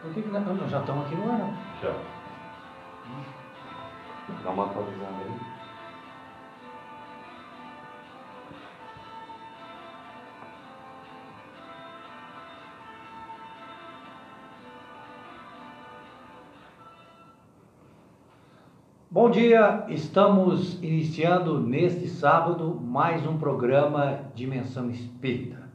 Por que, que nós já estamos aqui no ano? Já. Dá uma atualizada aí. Bom dia, estamos iniciando neste sábado mais um programa Dimensão Espírita.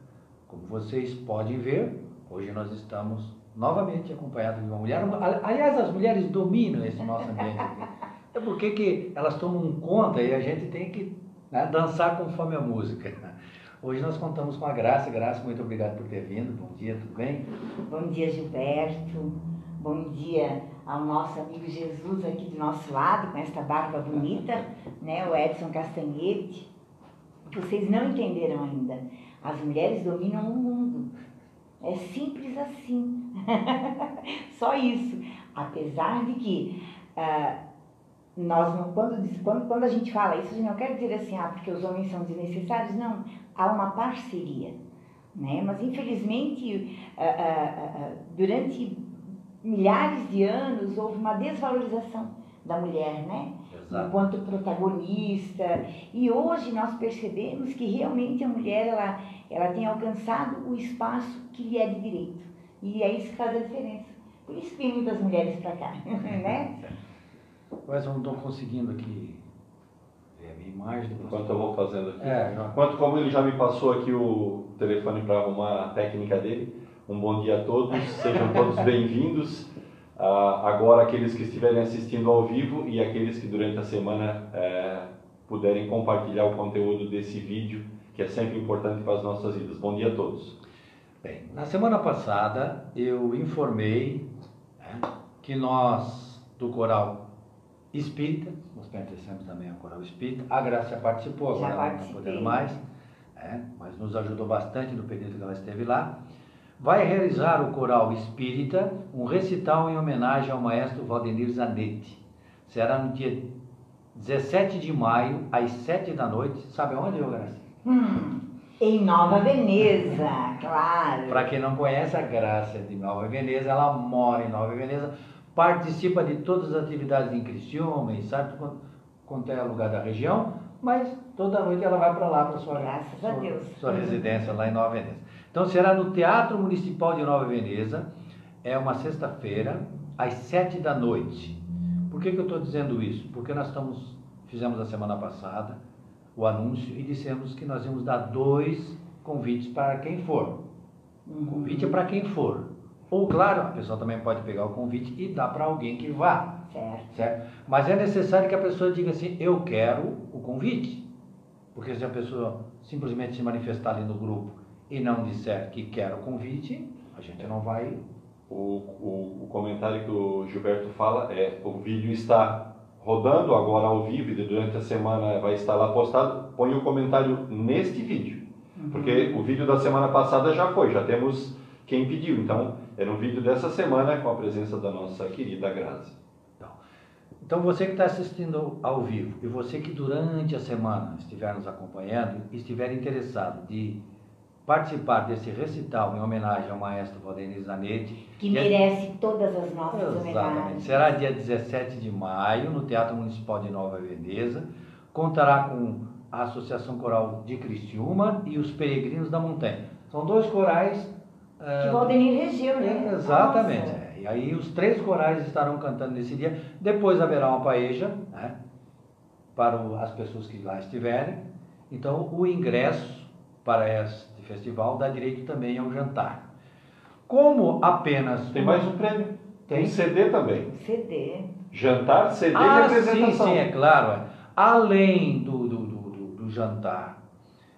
Como vocês podem ver, hoje nós estamos novamente acompanhados de uma mulher. Aliás, as mulheres dominam esse nosso ambiente. É porque que elas tomam conta e a gente tem que né, dançar conforme a música. Hoje nós contamos com a Graça. Graça, muito obrigado por ter vindo. Bom dia, tudo bem? Bom dia, Gilberto. Bom dia ao nosso amigo Jesus aqui do nosso lado, com esta barba bonita, né? o Edson Castanhete. Vocês não entenderam ainda. As mulheres dominam o mundo. É simples assim. Só isso. Apesar de que ah, nós não, quando, quando, quando a gente fala isso, a gente não quer dizer assim, ah, porque os homens são desnecessários. Não, há uma parceria. Né? Mas infelizmente, ah, ah durante milhares de anos houve uma desvalorização da mulher, né? Exato. Enquanto protagonista. E hoje nós percebemos que realmente a mulher ela, ela tem alcançado o espaço que lhe é de direito. E é isso que faz a diferença. Por isso que tem muitas mulheres para cá, né? Mas eu não estou conseguindo aqui ver a minha imagem. Enquanto eu vou fazendo aqui. É, Enquanto, como ele já me passou aqui o telefone para arrumar a técnica dele, um bom dia a todos, sejam todos bem-vindos. Uh, agora, aqueles que estiverem assistindo ao vivo e aqueles que durante a semana uh, puderem compartilhar o conteúdo desse vídeo, que é sempre importante para as nossas vidas. Bom dia a todos. Bem, na semana passada eu informei né, que nós, do Coral Espírita, nós pertencemos também ao Coral Espírita, a Graça participou, agora ela não podendo mais, né, mas nos ajudou bastante no período que ela esteve lá vai realizar o coral espírita um recital em homenagem ao maestro Valdemir Zanetti. Será no dia 17 de maio, às 7 da noite. Sabe onde, Graça? Hum, em Nova Veneza, claro. Para quem não conhece, a Graça de Nova Veneza, ela mora em Nova Veneza, participa de todas as atividades em Criciúma, e sabe quanto é o lugar da região, mas toda noite ela vai para lá, para sua, sua, sua residência lá em Nova Veneza. Então será no Teatro Municipal de Nova Veneza, é uma sexta-feira, às sete da noite. Por que, que eu estou dizendo isso? Porque nós estamos, fizemos a semana passada o anúncio e dissemos que nós íamos dar dois convites para quem for. O convite é para quem for. Ou, claro, a pessoa também pode pegar o convite e dar para alguém que vá. Certo. certo. Mas é necessário que a pessoa diga assim: eu quero o convite. Porque se a pessoa simplesmente se manifestar ali no grupo e não disser que quer o convite, a gente não vai. O, o, o comentário que o Gilberto fala é: o vídeo está rodando agora ao vivo e durante a semana vai estar lá postado. Põe o comentário neste vídeo, uhum. porque o vídeo da semana passada já foi, já temos quem pediu. Então, é no vídeo dessa semana com a presença da nossa querida Grazi. Então, então você que está assistindo ao vivo e você que durante a semana estiver nos acompanhando e estiver interessado de participar desse recital em homenagem ao maestro Valdemir Zanetti. Que merece todas as nossas Exatamente. homenagens. Será dia 17 de maio, no Teatro Municipal de Nova Veneza. Contará com a Associação Coral de Cristiúma e os Peregrinos da Montanha. São dois corais... Que uh, Valdemir regeu, né? Exatamente. É. E aí os três corais estarão cantando nesse dia. Depois haverá uma paeja, né? Para as pessoas que lá estiverem. Então, o ingresso para este festival dá direito também ao jantar. Como apenas. Tem mais um prêmio. Tem CD também. CD. Jantar, CD ah, e apresentação. Sim, sim, é claro. Além do, do, do, do jantar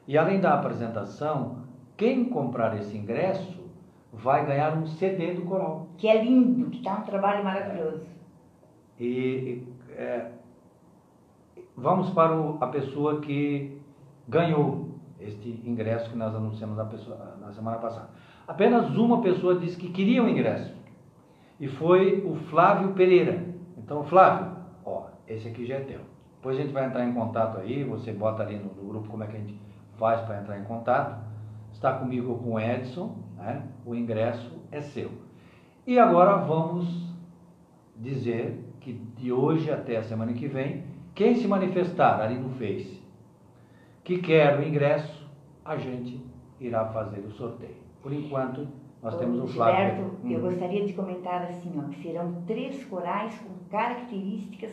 e além da apresentação, quem comprar esse ingresso vai ganhar um CD do coral. Que é lindo, que está um trabalho maravilhoso. E é, vamos para o, a pessoa que ganhou este ingresso que nós anunciamos na, pessoa, na semana passada. Apenas uma pessoa disse que queria o um ingresso e foi o Flávio Pereira. Então, Flávio, ó, esse aqui já é teu. Depois a gente vai entrar em contato aí, você bota ali no, no grupo como é que a gente faz para entrar em contato. Está comigo com o Edson, né? o ingresso é seu. E agora vamos dizer que de hoje até a semana que vem, quem se manifestar ali no Face que quer o ingresso, a gente irá fazer o sorteio. Por enquanto, nós temos o Flávio. Gilberto, hum. eu gostaria de comentar assim, ó, que serão três corais com características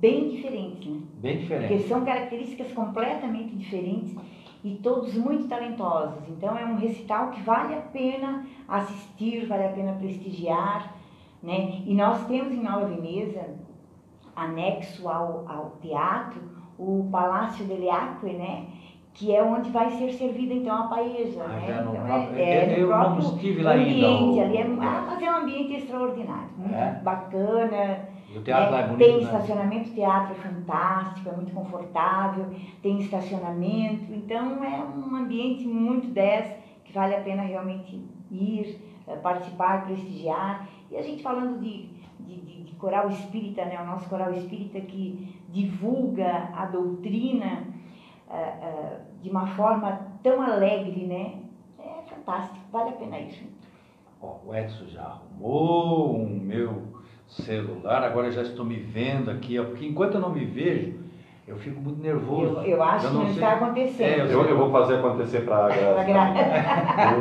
bem diferentes, né? Bem diferentes. Porque são características completamente diferentes e todos muito talentosos. Então é um recital que vale a pena assistir, vale a pena prestigiar, né? E nós temos em Nova Veneza, anexo ao, ao teatro, o Palácio delle Acque, né? que é onde vai ser servida então a paeja, ah, né? Então, próprio, é, é, é, eu não estive lá ambiente, ainda. Ali é, ah, mas é um ambiente extraordinário, muito é? bacana. E o teatro né? lá é bonito, Tem né? estacionamento, o teatro é fantástico, é muito confortável, tem estacionamento, então é um ambiente muito 10 que vale a pena realmente ir, eh, participar, prestigiar. E a gente falando de, de, de, de coral espírita, né? o nosso coral espírita que divulga a doutrina uh, uh, de uma forma tão alegre, né? É fantástico, vale a pena isso. Ó, o Edson já arrumou o meu celular, agora já estou me vendo aqui, porque enquanto eu não me vejo, eu fico muito nervoso. Eu, eu acho eu que não, está acontecendo. É, eu, eu, vou fazer acontecer para a Graça.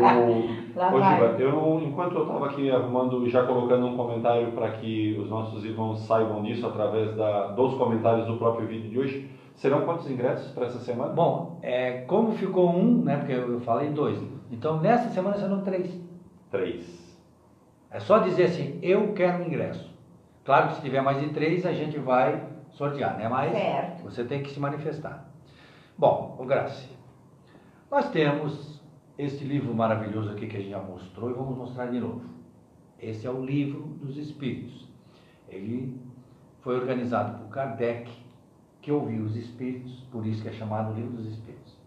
Hoje, eu, enquanto eu estava aqui arrumando, já colocando um comentário para que os nossos irmãos saibam disso através da, dos comentários do próprio vídeo de hoje, serão quantos ingressos para essa semana? Bom, é, como ficou um, né, porque eu falei dois, então nessa semana serão três. Três. É só dizer assim, eu quero um ingresso. Claro que se tiver mais de três, a gente vai sortear, né? Mas certo. você tem que se manifestar. Bom, o Graça, nós temos este livro maravilhoso aqui que a gente já mostrou e vamos mostrar de novo. Esse é o livro dos Espíritos. Ele foi organizado por Kardec, que ouviu os Espíritos, por isso que é chamado Livro dos Espíritos.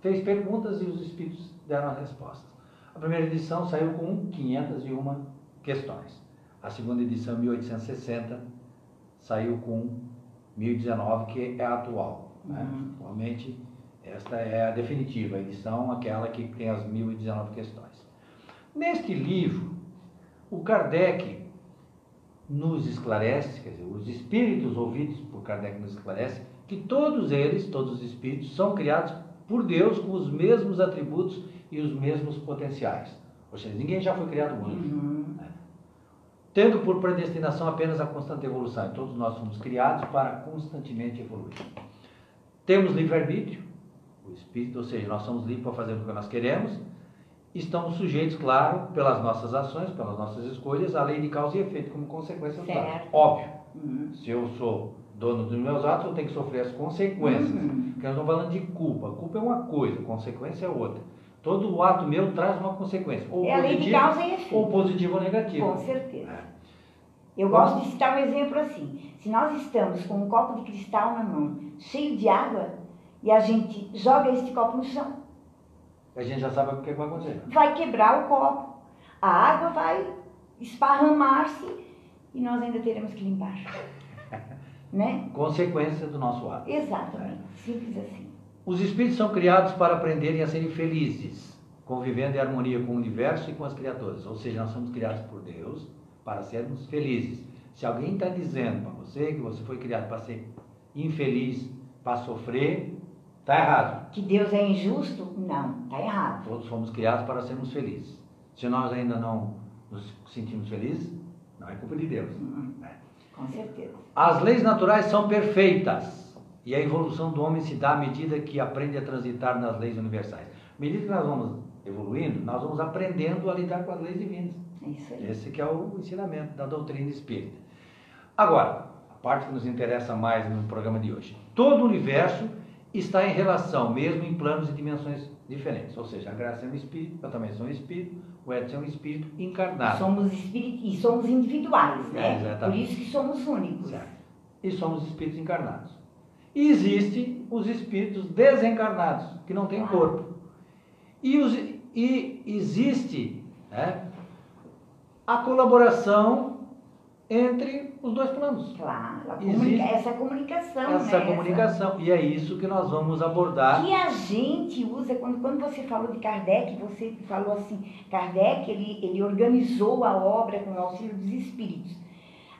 Fez perguntas e os Espíritos deram as respostas. A primeira edição saiu com 501 questões. A segunda edição, 1860, saiu com 1019, que é a atual. Né? Uhum. Atualmente, esta é a definitiva, a edição, aquela que tem as 1019 questões. Neste livro, o Kardec nos esclarece, quer dizer, os espíritos ouvidos por Kardec nos esclarece, que todos eles, todos os espíritos, são criados por Deus com os mesmos atributos e os mesmos potenciais. Ou seja, ninguém já foi criado anjo. Uhum. Né? Tendo por predestinação apenas a constante evolução. Todos nós somos criados para constantemente evoluir. Temos livre-arbítrio, o espírito, ou seja, nós somos livres para fazer o que nós queremos. Estamos sujeitos, claro, pelas nossas ações, pelas nossas escolhas, à lei de causa e efeito como consequência dos atos. Óbvio. Uhum. Se eu sou dono dos meus atos, eu tenho que sofrer as consequências. Uhum. Porque nós estamos falando de culpa. Culpa é uma coisa, consequência é outra. Todo ato meu traz uma consequência. Ou é positivo, e efeito. Ou positivo ou negativo. Com certeza. É. Eu gosto de citar um exemplo assim. Se nós estamos com um copo de cristal na mão, cheio de água, e a gente joga este copo no chão. A gente já sabe o que vai acontecer. Vai quebrar o copo. A água vai esparramar-se e nós ainda teremos que limpar. né? Consequência do nosso ato. Exatamente. É. Simples assim. Os espíritos são criados para aprenderem a serem felizes, convivendo em harmonia com o universo e com as criaturas. Ou seja, nós somos criados por Deus para sermos felizes. Se alguém está dizendo para você que você foi criado para ser infeliz, para sofrer, está errado. Que Deus é injusto? Não, está errado. Todos fomos criados para sermos felizes. Se nós ainda não nos sentimos felizes, não é culpa de Deus. Uhum. É. Com certeza. As leis naturais são perfeitas. E a evolução do homem se dá à medida que aprende a transitar nas leis universais. À medida que nós vamos evoluindo, nós vamos aprendendo a lidar com as leis divinas. É isso aí. Esse que é o ensinamento da doutrina espírita. Agora, a parte que nos interessa mais no programa de hoje. Todo o universo está em relação, mesmo em planos e dimensões diferentes. Ou seja, a Graça é um espírito, eu também sou um espírito, o Edson é um espírito encarnado. Somos espíritos e somos individuais, né? É, Por isso que somos únicos. Certo. E somos espíritos encarnados. E existem os espíritos desencarnados, que não têm corpo. E, os, e existe né, a colaboração entre os dois planos. Claro, comunica essa comunicação. Essa né? comunicação. Essa... E é isso que nós vamos abordar. Que a gente usa, quando, quando você falou de Kardec, você falou assim, Kardec ele, ele organizou a obra com o auxílio dos espíritos.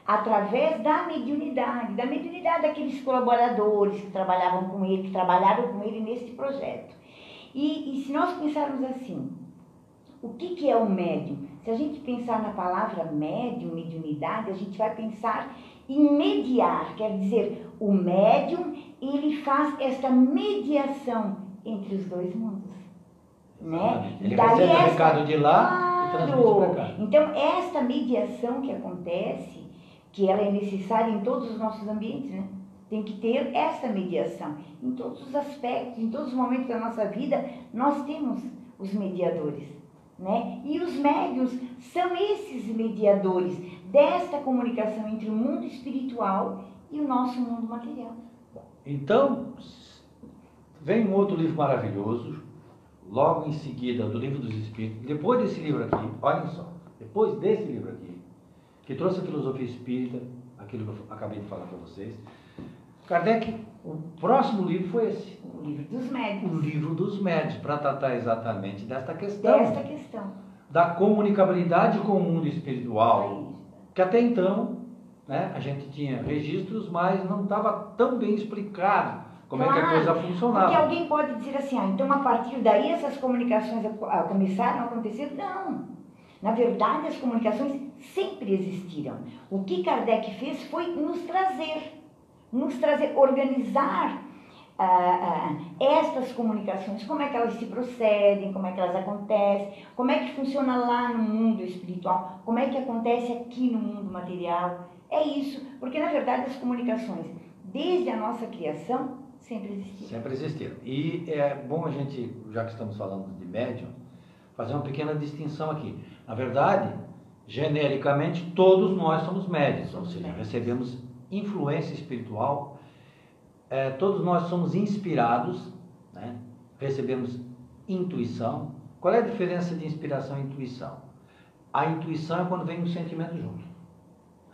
Através da mediunidade, da mediunidade daqueles colaboradores que trabalhavam com ele, que trabalharam com ele nesse projeto. E, e se nós pensarmos assim, o que, que é o médium? Se a gente pensar na palavra médium, mediunidade, a gente vai pensar em mediar, quer dizer, o médium, ele faz essa mediação entre os dois mundos. Né? Ele Daí recebe essa... o recado de lá claro. e transmite para cá. Então, esta mediação que acontece, que ela é necessária em todos os nossos ambientes, né? Tem que ter essa mediação. Em todos os aspectos, em todos os momentos da nossa vida, nós temos os mediadores. Né? E os médios são esses mediadores desta comunicação entre o mundo espiritual e o nosso mundo material. Então, vem um outro livro maravilhoso, logo em seguida do Livro dos Espíritos, depois desse livro aqui, olhem só, depois desse livro aqui, que trouxe a filosofia espírita, aquilo que eu acabei de falar para vocês, Kardec, o próximo livro foi esse. O livro dos médios. O livro dos médios, para tratar exatamente desta questão. Desta questão. Da comunicabilidade com o mundo espiritual. Que até então, né, a gente tinha registros, mas não estava tão bem explicado como claro, é que a coisa funcionava. Porque alguém pode dizer assim, ah, então a partir daí essas comunicações começaram a acontecer? Não. Na verdade, as comunicações sempre existiram. O que Kardec fez foi nos trazer nos trazer, organizar ah, ah, estas comunicações, como é que elas se procedem, como é que elas acontecem, como é que funciona lá no mundo espiritual, como é que acontece aqui no mundo material. É isso, porque na verdade as comunicações, desde a nossa criação, sempre existiram. Sempre existiram. E é bom a gente, já que estamos falando de médium, fazer uma pequena distinção aqui. Na verdade, genericamente, todos nós somos médios, ou seja, recebemos influência espiritual. É, todos nós somos inspirados, né? recebemos intuição. Qual é a diferença de inspiração e intuição? A intuição é quando vem um sentimento junto.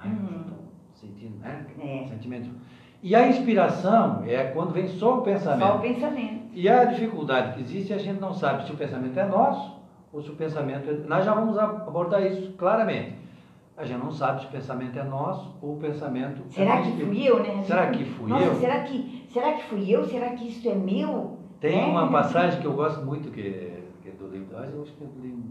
Uhum. Sentindo, né? É. Sentimento. E a inspiração é quando vem só o pensamento. Só o pensamento. E a dificuldade que existe, a gente não sabe se o pensamento é nosso ou se o pensamento é... Nós já vamos abordar isso claramente. A gente não sabe se o pensamento é nosso ou o pensamento é será é que fui eu, né? Será que fui Nossa, eu? Será que, será que fui eu? Será que isso é meu? Tem é? uma passagem que eu gosto muito, que, que é do livro, eu acho que é do livro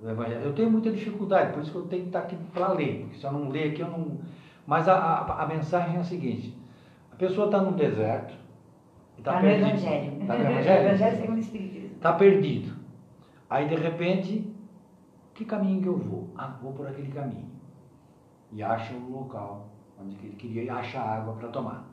do Evangelho. Eu tenho muita dificuldade, por isso que eu tenho que estar aqui para ler, porque se eu não ler aqui, eu não. Mas a, a, a mensagem é a seguinte: a pessoa está no deserto. Está tá no Evangelho. Está no Evangelho? Está perdido. Aí, de repente, que caminho que eu vou? Ah, vou por aquele caminho. E acha o local onde ele queria e acha água para tomar.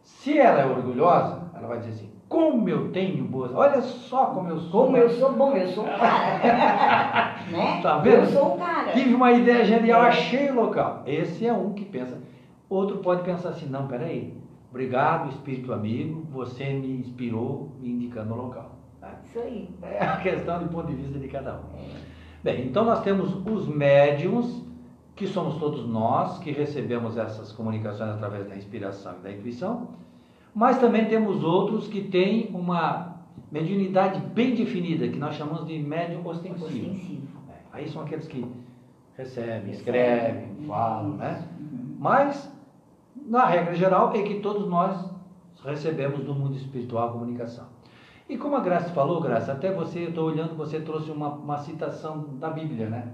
Se ela é orgulhosa, ela vai dizer assim: como eu tenho boas. Olha só como eu sou. Como eu sou bom, eu sou cara. né? Tá vendo? Eu sou o cara. Tive uma ideia genial, é. achei o local. Esse é um que pensa. Outro pode pensar assim: não, peraí. Obrigado, espírito amigo, você me inspirou me indicando o local. Tá? Isso aí. É a questão do ponto de vista de cada um. Bem, então nós temos os médiums, que somos todos nós que recebemos essas comunicações através da inspiração e da intuição, mas também temos outros que têm uma mediunidade bem definida, que nós chamamos de médium ostensivo. ostensivo. É, aí são aqueles que recebem, escrevem, falam, né? Uhum. Mas, na regra geral, é que todos nós recebemos do mundo espiritual a comunicação. E como a Graça falou, Graça, até você, eu estou olhando, você trouxe uma, uma citação da Bíblia, né?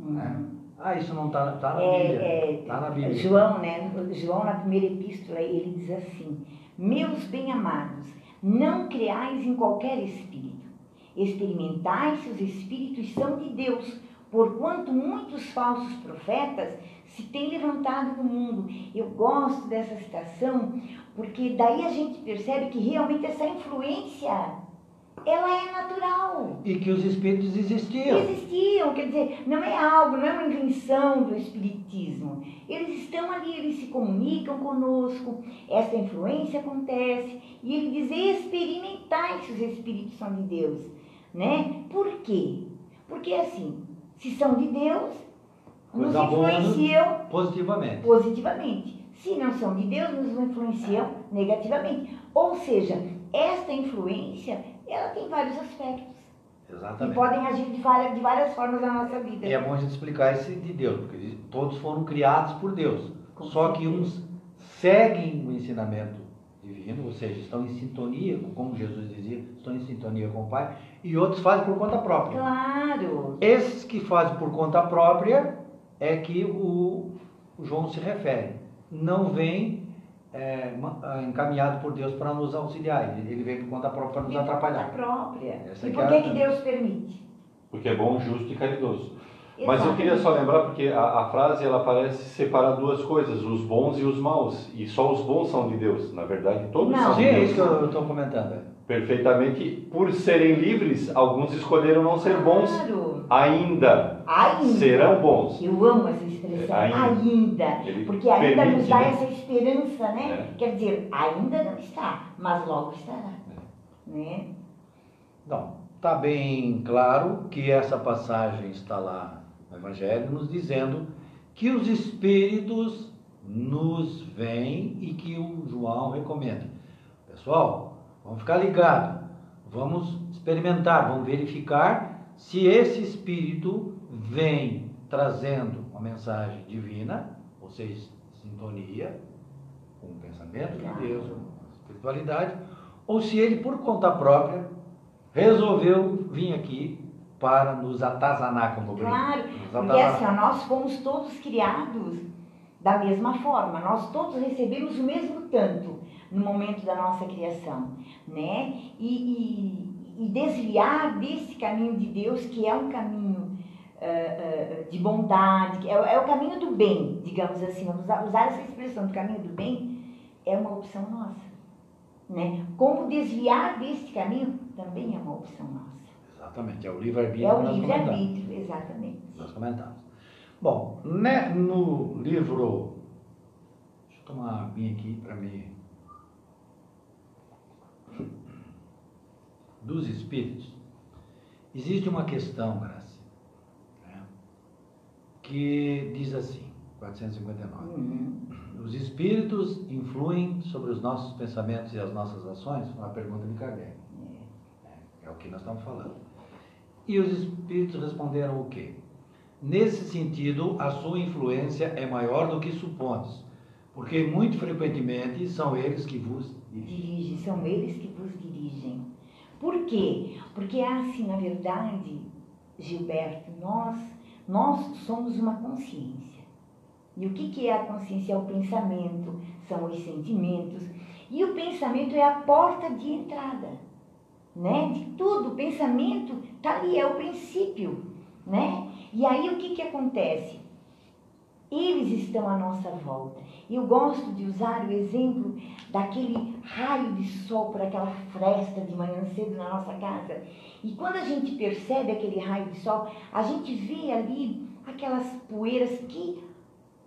Uhum. É. Ah, isso não está tá na é, Bíblia. É, na Bíblia. João, né? João, na primeira epístola, ele diz assim: Meus bem-amados, não creais em qualquer espírito. Experimentai se os espíritos são de Deus, porquanto muitos falsos profetas se têm levantado no mundo. Eu gosto dessa citação porque daí a gente percebe que realmente essa influência ela é natural. E que os espíritos existiam. Existiam, quer dizer, não é algo, não é uma invenção do espiritismo. Eles estão ali, eles se comunicam conosco, essa influência acontece, e ele diz: experimentai se os espíritos são de Deus. Né? Por quê? Porque assim, se são de Deus, nos influenciam positivamente. positivamente. Se não são de Deus, nos influenciam negativamente. Ou seja, esta influência, ela tem vários aspectos. Exatamente. E podem agir de várias, de várias formas na nossa vida. E é bom a gente explicar esse de Deus, porque todos foram criados por Deus. Com Só que uns seguem o ensinamento divino, ou seja, estão em sintonia, com- como Jesus dizia, estão em sintonia com o Pai, e outros fazem por conta própria. Claro. Esses que fazem por conta própria é que o João se refere. Não vem é, ah, encaminhado por Deus para nos auxiliar, ele vem por conta própria para nos E por conta atrapalhar. própria. Essa e que por é que, a- que Deus permite? Porque é bom, justo e caridoso. Mas eu Exatamente. queria só lembrar, porque a, a frase ela parece separar duas coisas, os bons e os maus. E só os bons são de Deus. Na verdade, todos Não. são Sim, de é Deus. isso que eu estou comentando. é. Perfeitamente. Por serem livres, alguns escolheram não ser bons Claro. ainda. Ainda. Serão bons. Eu amo essa expressão, É, ainda. ainda. Ele Porque ainda permite, nos dá né? essa esperança, né? É. Quer dizer, ainda não está, mas logo estará. Né? Então, está bem claro que essa passagem está lá no Evangelho, nos dizendo que os Espíritos nos vêm e que o João recomenda. Pessoal, vamos ficar ligados, vamos experimentar, vamos verificar se esse Espírito vem trazendo uma mensagem divina, ou seja, sintonia com o pensamento de Deus, com a espiritualidade, ou se ele, por conta própria, resolveu vir aqui para nos atazanar, como eu. Claro, porque atazanar. assim, ó, nós fomos todos criados da mesma forma, nós todos recebemos o mesmo tanto no momento da nossa criação, né? E, e- e desviar desse caminho de Deus, que é um caminho ah, ah, de bondade, é, o- é o caminho do bem, digamos assim, usar, usar essa expressão do caminho do bem, é uma opção nossa, né? Como desviar desse caminho também é uma opção nossa. Exatamente, é o livre-arbítrio É o livre-arbítrio, exatamente. Nós comentamos. Bom, né, no livro. Deixa eu tomar uma aguinha aqui para mim. Dos Espíritos, existe uma questão, né, que diz assim, 459. Uhum. Os espíritos influem sobre os nossos pensamentos e as nossas ações? Uma pergunta de Kardec. É, é o que nós estamos falando. E os espíritos responderam o quê? Nesse sentido, a sua influência é maior do que supondes, porque muito frequentemente são eles que vos dirigem. Dirige, são eles que vos dirigem. Por quê? Porque assim, na verdade, Gilberto, nós, nós somos uma consciência. E o que, é a consciência? É o pensamento, são os sentimentos. E o pensamento é a porta de entrada, né? De tudo. O pensamento está ali, é o princípio, né? E aí o que, que acontece? Eles estão à nossa volta. Eu gosto de usar o exemplo daquele raio de sol por aquela fresta de manhã cedo na nossa casa. E quando a gente percebe aquele raio de sol, a gente vê ali aquelas poeiras que,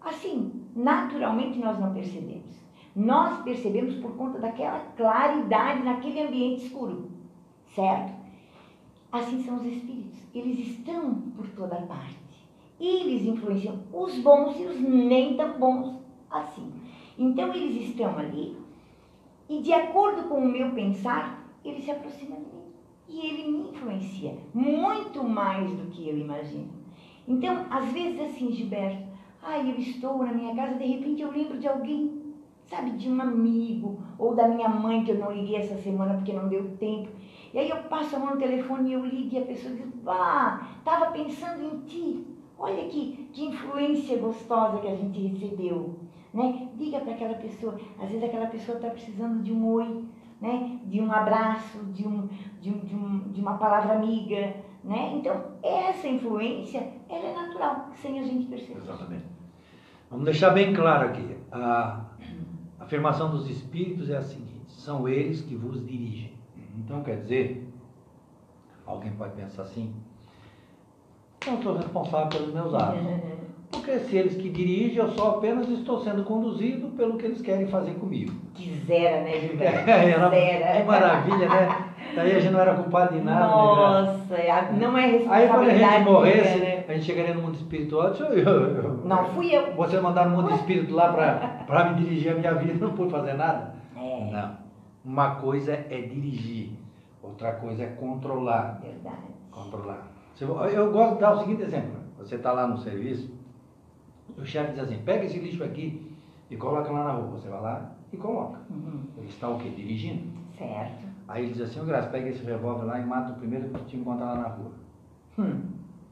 assim, naturalmente nós não percebemos. Nós percebemos por conta daquela claridade naquele ambiente escuro, certo? Assim são os espíritos. Eles estão por toda parte. Eles influenciam os bons e os nem tão bons assim. Então eles estão ali e de acordo com o meu pensar, ele se aproxima de mim e ele me influencia muito mais do que eu imagino. Então, às vezes assim, Gilberto, ai, eu estou na minha casa, de repente eu lembro de alguém, sabe, de um amigo ou da minha mãe que eu não liguei essa semana porque não deu tempo. E aí eu passo a mão no telefone e eu ligo e a pessoa diz, ah, estava pensando em ti. Olha que, que influência gostosa que a gente recebeu. Né? Diga para aquela pessoa, às vezes aquela pessoa está precisando de um oi, né? de um abraço, de, um, de, um, de, um, de uma palavra amiga. Né? Então, essa influência ela é natural, sem a gente perceber. Exatamente. Vamos deixar bem claro aqui. A afirmação dos espíritos é a seguinte: são eles que vos dirigem. Então quer dizer, alguém pode pensar assim, eu sou responsável pelos meus atos. Porque se eles que dirigem, eu só apenas estou sendo conduzido pelo que eles querem fazer comigo. Quisera, né, Gilberto? Era, Quisera. que maravilha, né? Daí a gente não era culpado de nada. né? Nossa, é a- não é Aí quando a responsabilidade gente morresse, minha, né? a gente chegaria no mundo espiritual. Eu, eu, eu, não fui eu. Você mandar no mundo espírito lá para me dirigir a minha vida, não pude fazer nada? É. Não. Uma coisa é dirigir, outra coisa é controlar. Verdade. Controlar. Eu gosto de dar o seguinte exemplo. Você está lá no serviço, o chefe diz assim, pega esse lixo aqui e coloca lá na rua. Você vai lá e coloca. Uhum. Ele está o quê? Dirigindo. Certo. Aí ele diz assim, ô Graça, pega esse revólver lá e mata o primeiro que te encontrar lá na rua. Hum.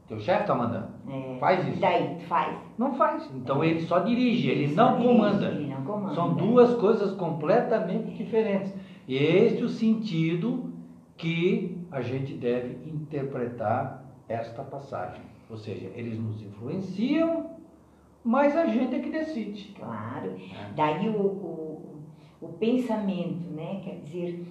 Teu chefe está mandando. É. Faz isso. E daí, faz? Não faz. Então ele só dirige, ele, Ele não dirige, comanda. ele não comanda. São duas coisas completamente diferentes. E este é o sentido que a gente deve interpretar esta passagem. Ou seja, eles nos influenciam, mas a gente é que decide. Claro. É. Daí o, o, o pensamento, né? Quer dizer,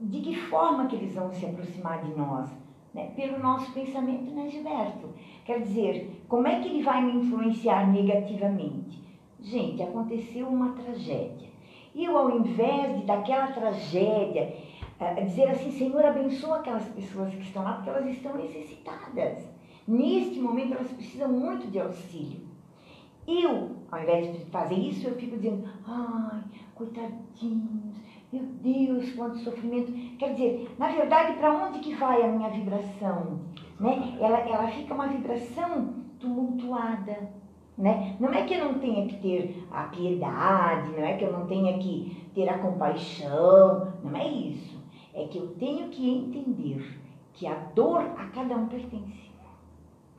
de que forma que eles vão se aproximar de nós? Né? Pelo nosso pensamento, né, Gilberto? Quer dizer, como é que ele vai me influenciar negativamente? Gente, aconteceu uma tragédia. E eu, ao invés de daquela tragédia, uh, dizer assim, Senhor, abençoa aquelas pessoas que estão lá, porque elas estão necessitadas. Neste momento, elas precisam muito de auxílio. Eu, ao invés de fazer isso, eu fico dizendo, ai, coitadinhos, meu Deus, quanto sofrimento. Quer dizer, na verdade, para onde que vai a minha vibração? Né? Ela, ela fica uma vibração tumultuada. Né? Não é que eu não tenha que ter a piedade, não é que eu não tenha que ter a compaixão, não é isso. É que eu tenho que entender que a dor a cada um pertence.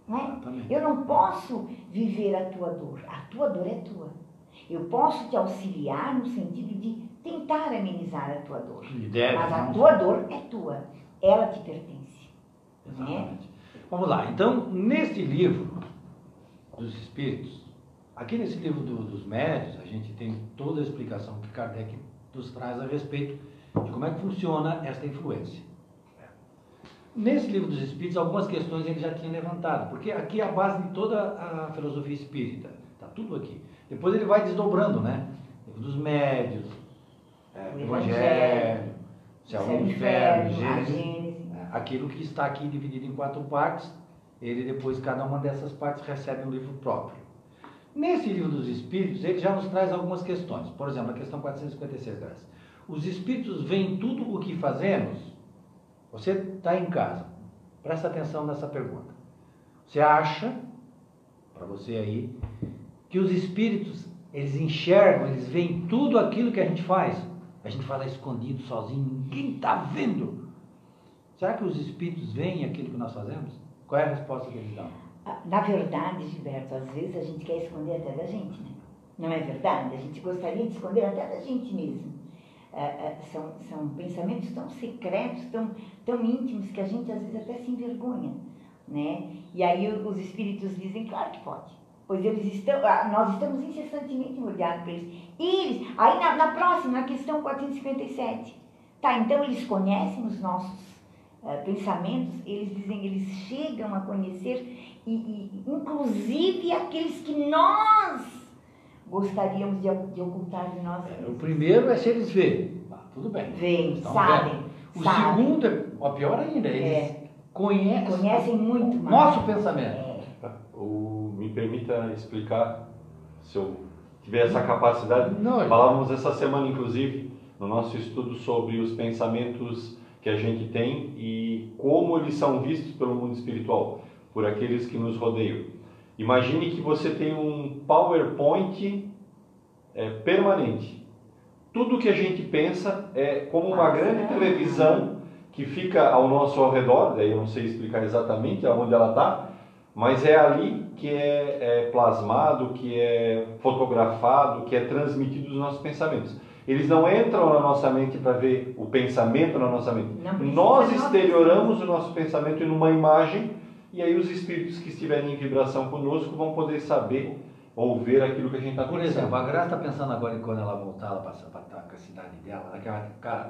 Não é? Eu não posso viver a tua dor, a tua dor é tua. Eu posso te auxiliar no sentido de tentar amenizar a tua dor. Deve, mas a tua dor é tua, ela te pertence. Exatamente. Né? Vamos lá, então, neste livro dos Espíritos, aqui nesse livro do, dos Médios, a gente tem toda a explicação que Kardec nos traz a respeito de como é que funciona esta influência. Nesse livro dos Espíritos, algumas questões ele já tinha levantado, porque aqui é a base de toda a filosofia espírita, está tudo aqui. Depois ele vai desdobrando, né? Livro dos Médios, é, Evangelho, Céu e Inferno, Gênesis, é, aquilo que está aqui dividido em quatro partes, ele depois, cada uma dessas partes recebe um livro próprio. Nesse livro dos Espíritos, ele já nos traz algumas questões. Por exemplo, a questão 456, graças. Os Espíritos veem tudo o que fazemos. Você está em casa, presta atenção nessa pergunta. Você acha, para você aí, que os Espíritos, eles enxergam, eles veem tudo aquilo que a gente faz? A gente fala escondido, sozinho, ninguém está vendo. Será que os Espíritos veem aquilo que nós fazemos? Qual é a resposta que eles dão? Na verdade, Gilberto, às vezes a gente quer esconder até da gente, né? Não é verdade? A gente gostaria de esconder até da gente mesmo. É, é, são, são pensamentos tão secretos, tão, tão íntimos, que a gente às vezes até se envergonha, né? E aí os espíritos dizem, claro que pode. Pois eles estão, nós estamos incessantemente rodeados por eles. Eles, aí na, na próxima, na questão 457, tá, então eles conhecem os nossos Uh, pensamentos, eles dizem, eles chegam a conhecer, e, e inclusive aqueles que nós gostaríamos de, de ocultar de nós. É, o primeiro é se eles veem. Ah, tudo bem. Veem, sabem. Vendo. O sabem. segundo é pior ainda, eles é. conhecem, conhecem muito mais. nosso pensamento. É. O, me permita explicar, se eu tiver essa capacidade. Não, Falávamos essa semana, inclusive, no nosso estudo sobre os pensamentos que a gente tem e como eles são vistos pelo mundo espiritual, por aqueles que nos rodeiam. Imagine que você tem um PowerPoint é, permanente. Tudo que a gente pensa é como uma grande televisão que fica ao nosso ao redor, daí eu não sei explicar exatamente aonde ela está, mas é ali que é, é plasmado, que é fotografado, que é transmitido os nossos pensamentos. Eles não entram na nossa mente para ver o pensamento na nossa mente. Nós exterioramos o nosso pensamento em uma imagem e aí os espíritos que estiverem em vibração conosco vão poder saber ou ver aquilo que a gente está pensando. Por exemplo, a Graça está pensando agora em quando ela voltar, ela passar para a cidade dela, naquela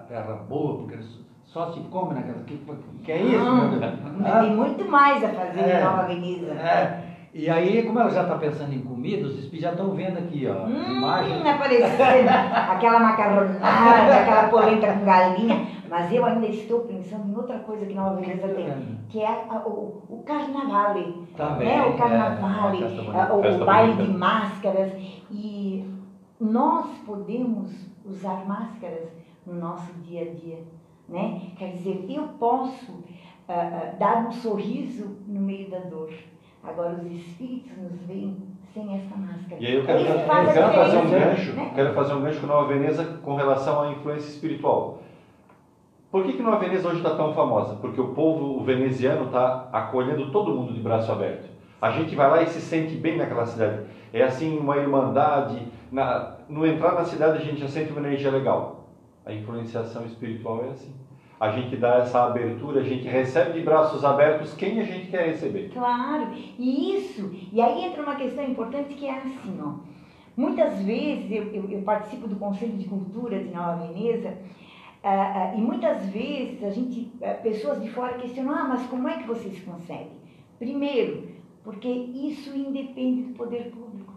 terra boa, porque só se come naquela. Que, que é isso? Não, tem muito mais a fazer é, em Nova Veneza. É. E aí, como ela já está pensando em comida, os espíritos já estão vendo aqui, ó, hum, aparecendo aquela macarronada, aquela polenta com galinha. Mas eu ainda estou pensando em outra coisa que Nova Veneza tem, que é a, o, o carnaval. Também, né? O carnaval, é, o, o baile de máscaras. E nós podemos usar máscaras no nosso dia a dia. Né? Quer dizer, eu posso uh, uh, dar um sorriso no meio da dor. Agora os espíritos nos veem sem essa máscara. E aí eu quero, eu quero fazer um gancho, né? quero fazer um gancho com Nova Veneza com relação à influência espiritual. Por que, que Nova Veneza hoje está tão famosa? Porque o povo veneziano está acolhendo todo mundo de braço aberto. A gente vai lá e se sente bem naquela cidade. É assim uma irmandade. Na, no entrar na cidade a gente já sente uma energia legal. A influenciação espiritual é assim a gente dá essa abertura, a gente recebe de braços abertos quem a gente quer receber. Claro, e isso, e aí entra uma questão importante que é assim, ó. Muitas vezes eu, eu, eu participo do Conselho de Cultura de Nova Veneza uh, uh, e muitas vezes a gente, uh, pessoas de fora questionam, ah, mas como é que vocês conseguem? Primeiro, porque isso independe do poder público.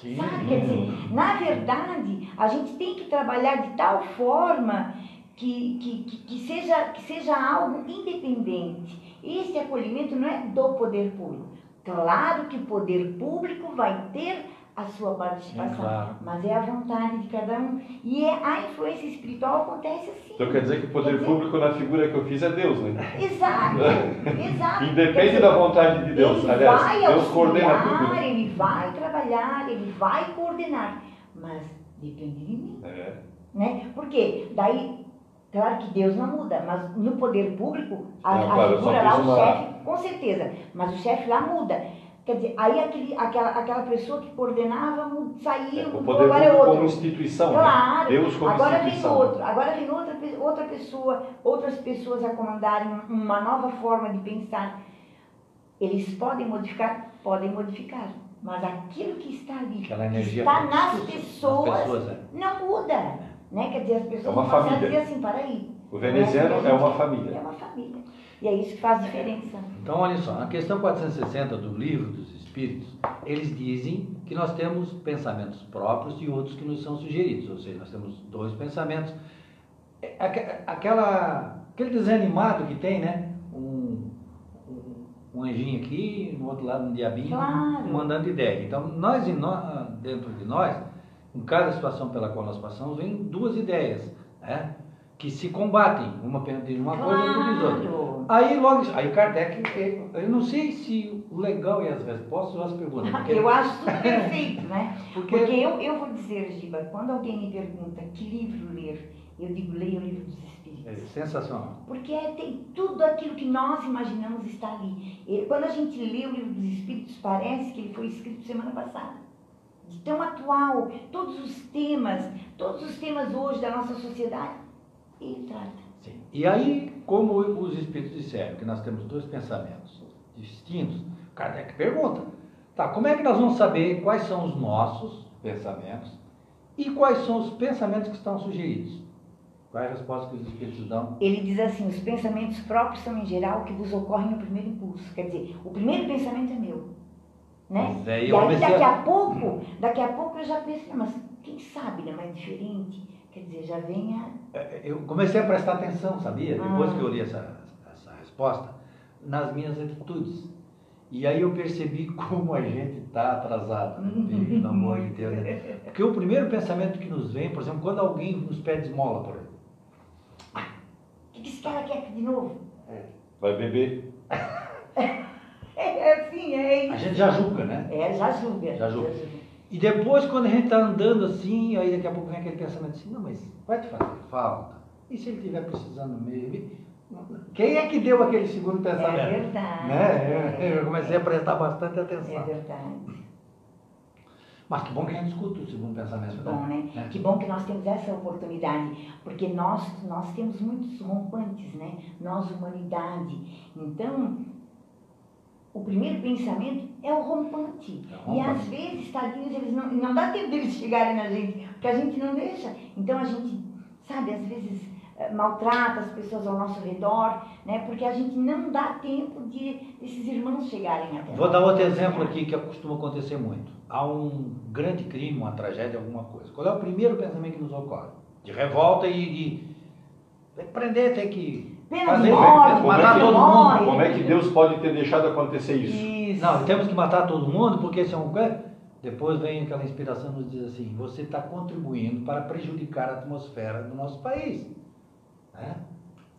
Sim. Sabe? Quer dizer, na verdade, a gente tem que trabalhar de tal forma que, que, que, seja, que seja algo independente. Esse acolhimento não é do poder público. Claro que o poder público vai ter a sua participação, é claro. mas é a vontade de cada um. E é, a influência espiritual acontece assim. Então quer dizer que o poder dizer, público na figura que eu fiz é Deus, né? Exato, exato. Independe dizer, da vontade de Deus. Ele Aliás, vai Deus auxiliar, coordena tudo. Né? Ele vai trabalhar, ele vai coordenar, mas depende de mim. É. Né? Porque daí Claro que Deus não muda, mas no poder público, a, não, claro, a figura lá, o uma... chefe, com certeza, mas o chefe lá muda. Quer dizer, aí aquele, aquela, aquela pessoa que coordenava saiu, é, o poder agora é outro. como instituição, né? claro, né? Deus como agora instituição. vem outro, agora vem outra, outra pessoa, outras pessoas a comandarem uma nova forma de pensar. Eles podem modificar? Podem modificar. Mas aquilo que está ali, que está nas pessoas, pessoas é. não muda. Né? Quer dizer, as pessoas é uma família. a dizer assim, para aí. O veneziano é, é uma família. É uma família. E é isso que faz diferença. Então, olha só, na questão 460 do livro dos Espíritos, eles dizem que nós temos pensamentos próprios e outros que nos são sugeridos, ou seja, nós temos dois pensamentos. É, aquela, aquele desenho animado que tem, né? Um, um, um anjinho aqui, no outro lado um diabinho, claro. mandando ideia. Então, nós, dentro de nós, em cada situação pela qual nós passamos, vem duas ideias, né? que se combatem, uma diz uma claro. coisa, outra diz outra. Aí logo, aí Kardec, eu não sei se o legal e as respostas ou as perguntas. Porque... Eu acho tudo perfeito, né? Porque, porque eu, eu vou dizer, Giba, quando alguém me pergunta que livro ler, eu digo, leia o livro dos Espíritos. É sensacional. Porque é, tem tudo aquilo que nós imaginamos está ali. E, quando a gente lê o livro dos Espíritos, parece que ele foi escrito semana passada de tão atual, todos os temas, todos os temas hoje da nossa sociedade, ele trata. Sim. E aí, como os espíritos disseram que nós temos dois pensamentos distintos, Kardec pergunta, tá, como é que nós vamos saber quais são os nossos pensamentos e quais são os pensamentos que estão sugeridos? Qual é a resposta que os espíritos dão? Ele diz assim: os pensamentos próprios são em geral que vos ocorrem no primeiro impulso. Quer dizer, o primeiro pensamento é meu. Né? É, e aí daqui a pouco, daqui a pouco eu já penso, mas quem sabe, né? Mais diferente. Quer dizer, já vem a. É, é, eu comecei a prestar atenção, sabia? Ah. Depois que eu li essa, essa resposta, nas minhas atitudes. E aí eu percebi como a gente está atrasado, né? pelo amor de Deus. Né? Porque o primeiro pensamento que nos vem, por exemplo, quando alguém nos pede esmola, por exemplo. Ah, o que, que esse cara quer de novo? É. Vai beber. É assim, é isso. A gente já julga, né? É, já julga. Já julga. E depois, quando a gente está andando assim, aí daqui a pouco vem aquele pensamento assim, não, mas vai te fazer falta. E se ele estiver precisando mesmo? Quem é que deu aquele segundo pensamento? É verdade. Né? Eu, eu comecei a prestar bastante atenção. É verdade. Mas que bom que a gente escuta o segundo pensamento. Que bom, né? né? Que bom que nós temos essa oportunidade, porque nós, nós temos muitos rompantes, né? Nós, humanidade. Então, o primeiro pensamento é o rompante. É. E às vezes, tadinhos, eles não, não dá tempo deles chegarem na gente, porque a gente não deixa. Então a gente, sabe, às vezes eh, maltrata as pessoas ao nosso redor, né? Porque a gente não dá tempo de esses irmãos chegarem até Vou dar outro exemplo aqui que costuma acontecer muito. Há um grande crime, uma tragédia, alguma coisa. Qual é o primeiro pensamento que nos ocorre? De revolta e de tem que prender, tem que Pena de morte, matar como, é que, todo mundo. como é que Deus pode ter deixado acontecer isso? Isso. Não, temos que matar todo mundo porque esse é um depois vem aquela inspiração nos diz assim, você está contribuindo para prejudicar a atmosfera do nosso país. Né?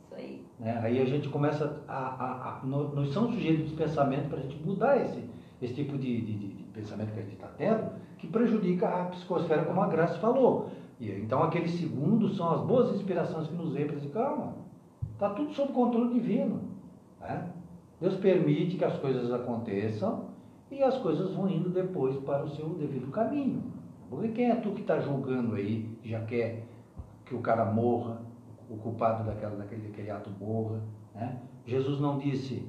Isso aí. Né? Aí a gente começa a. a, a nós somos sujeitos de pensamento para a gente mudar esse, esse tipo de, de, de pensamento que a gente está tendo, que prejudica a psicosfera, como a Graça falou. E, então aqueles segundos são as boas inspirações que nos vêm para dizer, calma, está tudo sob controle divino. Né? Deus permite que as coisas aconteçam e as coisas vão indo depois para o seu devido caminho. Porque quem é tu que está julgando aí, já quer que o cara morra, o culpado daquela, daquele, daquele ato morra? Né? Jesus não disse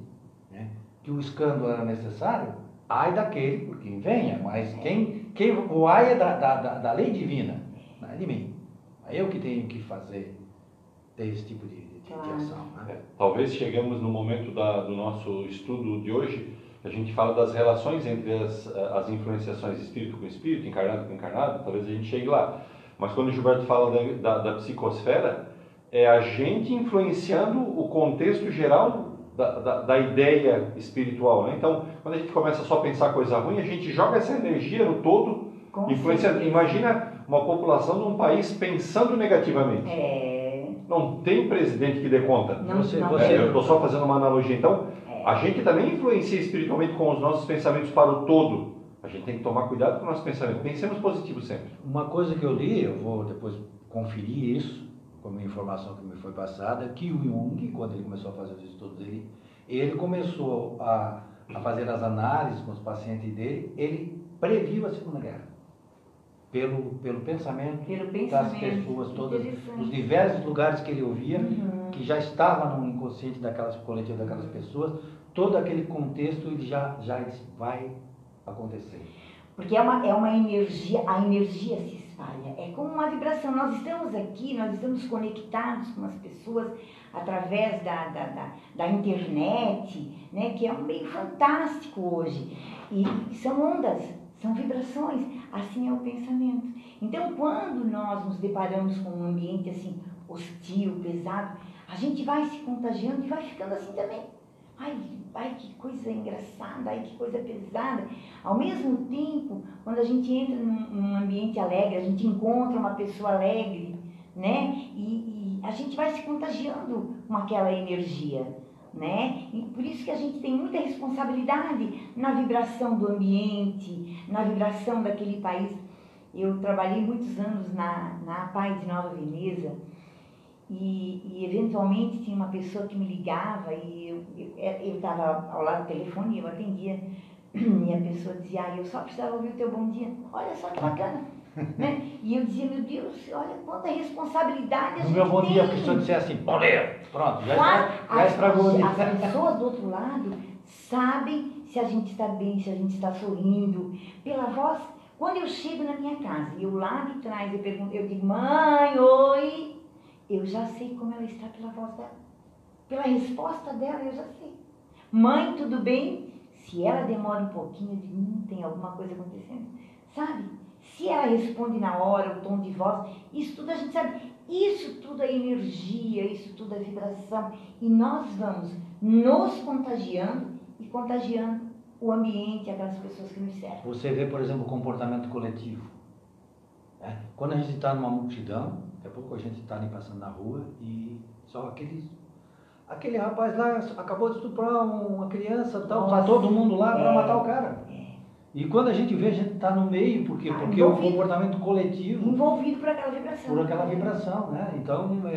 né, que o escândalo era necessário? Ai daquele por quem venha, mas quem, quem, o ai é da, da, da lei divina, não é de mim. É eu que tenho que fazer ter esse tipo de, de, de ação. Né? É, talvez chegamos no momento da, do nosso estudo de hoje a gente fala das relações entre as, as influenciações espírito com espírito, encarnado com encarnado, talvez a gente chegue lá. Mas quando o Gilberto fala da, da, da psicosfera, é a gente influenciando o contexto geral da, da, da, ideia espiritual. Né? Então, quando a gente começa só a pensar coisa ruim, a gente joga essa energia no todo, influenciando. Imagina uma população de um país pensando negativamente. É... Não tem presidente que dê conta. Não, Você- não. você- É, eu estou só fazendo uma analogia. Então, a gente também influencia espiritualmente com os nossos pensamentos para o todo. A gente tem que tomar cuidado com o nosso pensamento. Pensemos positivo sempre. Uma coisa que eu li, eu vou depois conferir isso, como informação que me foi passada, que o Jung, quando ele começou a fazer os estudos dele, ele começou a, a fazer as análises com os pacientes dele, ele previu a Segunda Guerra. Pelo, pelo pensamento, Pelo das pensamento. pessoas todas, dos diversos lugares que ele ouvia, Uhum. que já estava no inconsciente daquelas coletivas daquelas pessoas, todo aquele contexto ele já, já vai acontecer. Porque é uma, é uma energia, a energia se espalha, é como uma vibração. Nós estamos aqui, nós estamos conectados com as pessoas através da, da, da, da internet, né, que é um meio fantástico hoje. E são ondas, são vibrações, assim é o pensamento. Então, quando nós nos deparamos com um ambiente assim, hostil, pesado, a gente vai se contagiando e vai ficando assim também. Ai, ai, que coisa engraçada, ai, que coisa pesada. Ao mesmo tempo, quando a gente entra num, num ambiente alegre, a gente encontra uma pessoa alegre, né? E, e a gente vai se contagiando com aquela energia, né? E por isso que a gente tem muita responsabilidade na vibração do ambiente, na vibração daquele país. Eu trabalhei muitos anos na, na APAI de Nova Veneza e, e eventualmente tinha uma pessoa que me ligava e eu estava ao lado do telefone e eu atendia e a pessoa dizia, ah, eu só precisava ouvir o teu bom dia. Olha só que bacana. Né? E eu dizia, meu Deus, olha quanta responsabilidade a No gente meu tem. dia, a pessoa disser assim, dia, pronto, já, já estragou as, as pessoas do outro lado sabem se a gente está bem, se a gente está sorrindo. Pela voz, quando eu chego na minha casa e eu lá de trás eu, pergunto, eu digo, mãe, oi, eu já sei como ela está pela voz dela. Pela resposta dela, eu já sei. Mãe, tudo bem? Se ela demora um pouquinho, eu digo, hum, tem alguma coisa acontecendo. Sabe? Se ela responde na hora, o tom de voz, isso tudo a gente sabe. Isso tudo é energia, isso tudo é vibração. E nós vamos nos contagiando e contagiando o ambiente, aquelas pessoas que nos servem. Você vê, por exemplo, o comportamento coletivo. né? Quando a gente está numa multidão, daqui a pouco a gente está ali passando na rua e só aqueles. Aquele rapaz lá acabou de estuprar uma criança, tal, tá todo mundo lá para é. matar o cara. E quando a gente vê, a gente está no meio, por quê? Porque o envolvido. comportamento coletivo Envolvido por aquela vibração. por aquela vibração, né? Então, é,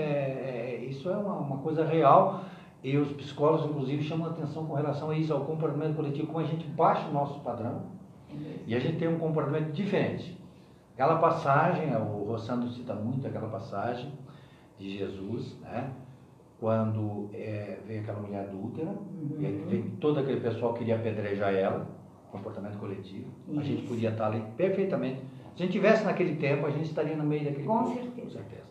é, isso é uma, uma coisa real e os psicólogos, inclusive, chamam a atenção com relação a isso, ao comportamento coletivo, como a gente baixa o nosso padrão e a gente tem um comportamento diferente. Aquela passagem, o Rossando cita muito aquela passagem de Jesus, né? Quando é, vem aquela mulher adúltera, Uhum. e vem todo aquele pessoal que queria apedrejar ela, comportamento coletivo. A gente Isso. podia estar ali perfeitamente. Se a gente tivesse naquele tempo, a gente estaria no meio daquele Com certeza. Com certeza.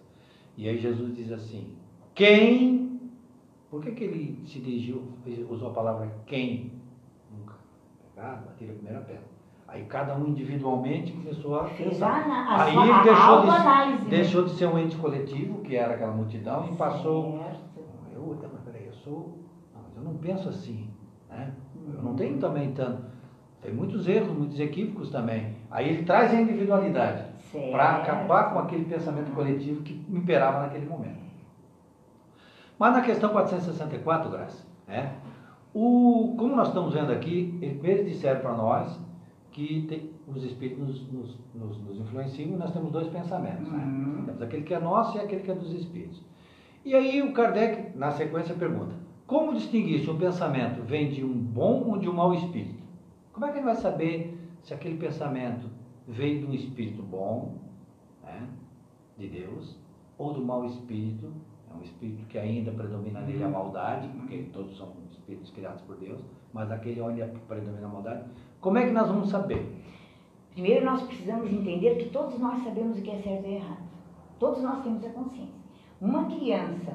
E aí Jesus diz assim: quem. Por que, que ele se dirigiu, usou a palavra quem? Nunca. Pegado, bater a primeira pedra. Aí cada um individualmente começou a pensar. A, a Aí sua, ele deixou de, autoanálise, né? deixou de ser um ente coletivo, que era aquela multidão, e passou. Eu, mas peraí, eu sou. Não, mas eu não penso assim. Né? Eu não tenho também tanto. Tem muitos erros, muitos equívocos também. Aí ele traz a individualidade para acabar com aquele pensamento coletivo que imperava naquele momento. Mas na questão 464, Graça, né? o, como nós estamos vendo aqui, eles disseram para nós que tem- os espíritos nos, nos, nos- influenciam e nós temos dois pensamentos. Né? Uhum. Temos aquele que é nosso e aquele que é dos espíritos. E aí o Kardec, na sequência, pergunta: como distinguir se um pensamento vem de um bom ou de um mau espírito? Como é que ele vai saber se aquele pensamento veio de um espírito bom, né, de Deus, ou do mau espírito, é um espírito que ainda predomina nele a maldade, porque todos são espíritos criados por Deus, mas aquele onde predomina a maldade. Como é que nós vamos saber? Primeiro nós precisamos entender que todos nós sabemos o que é certo e errado. Todos nós temos a consciência. Uma criança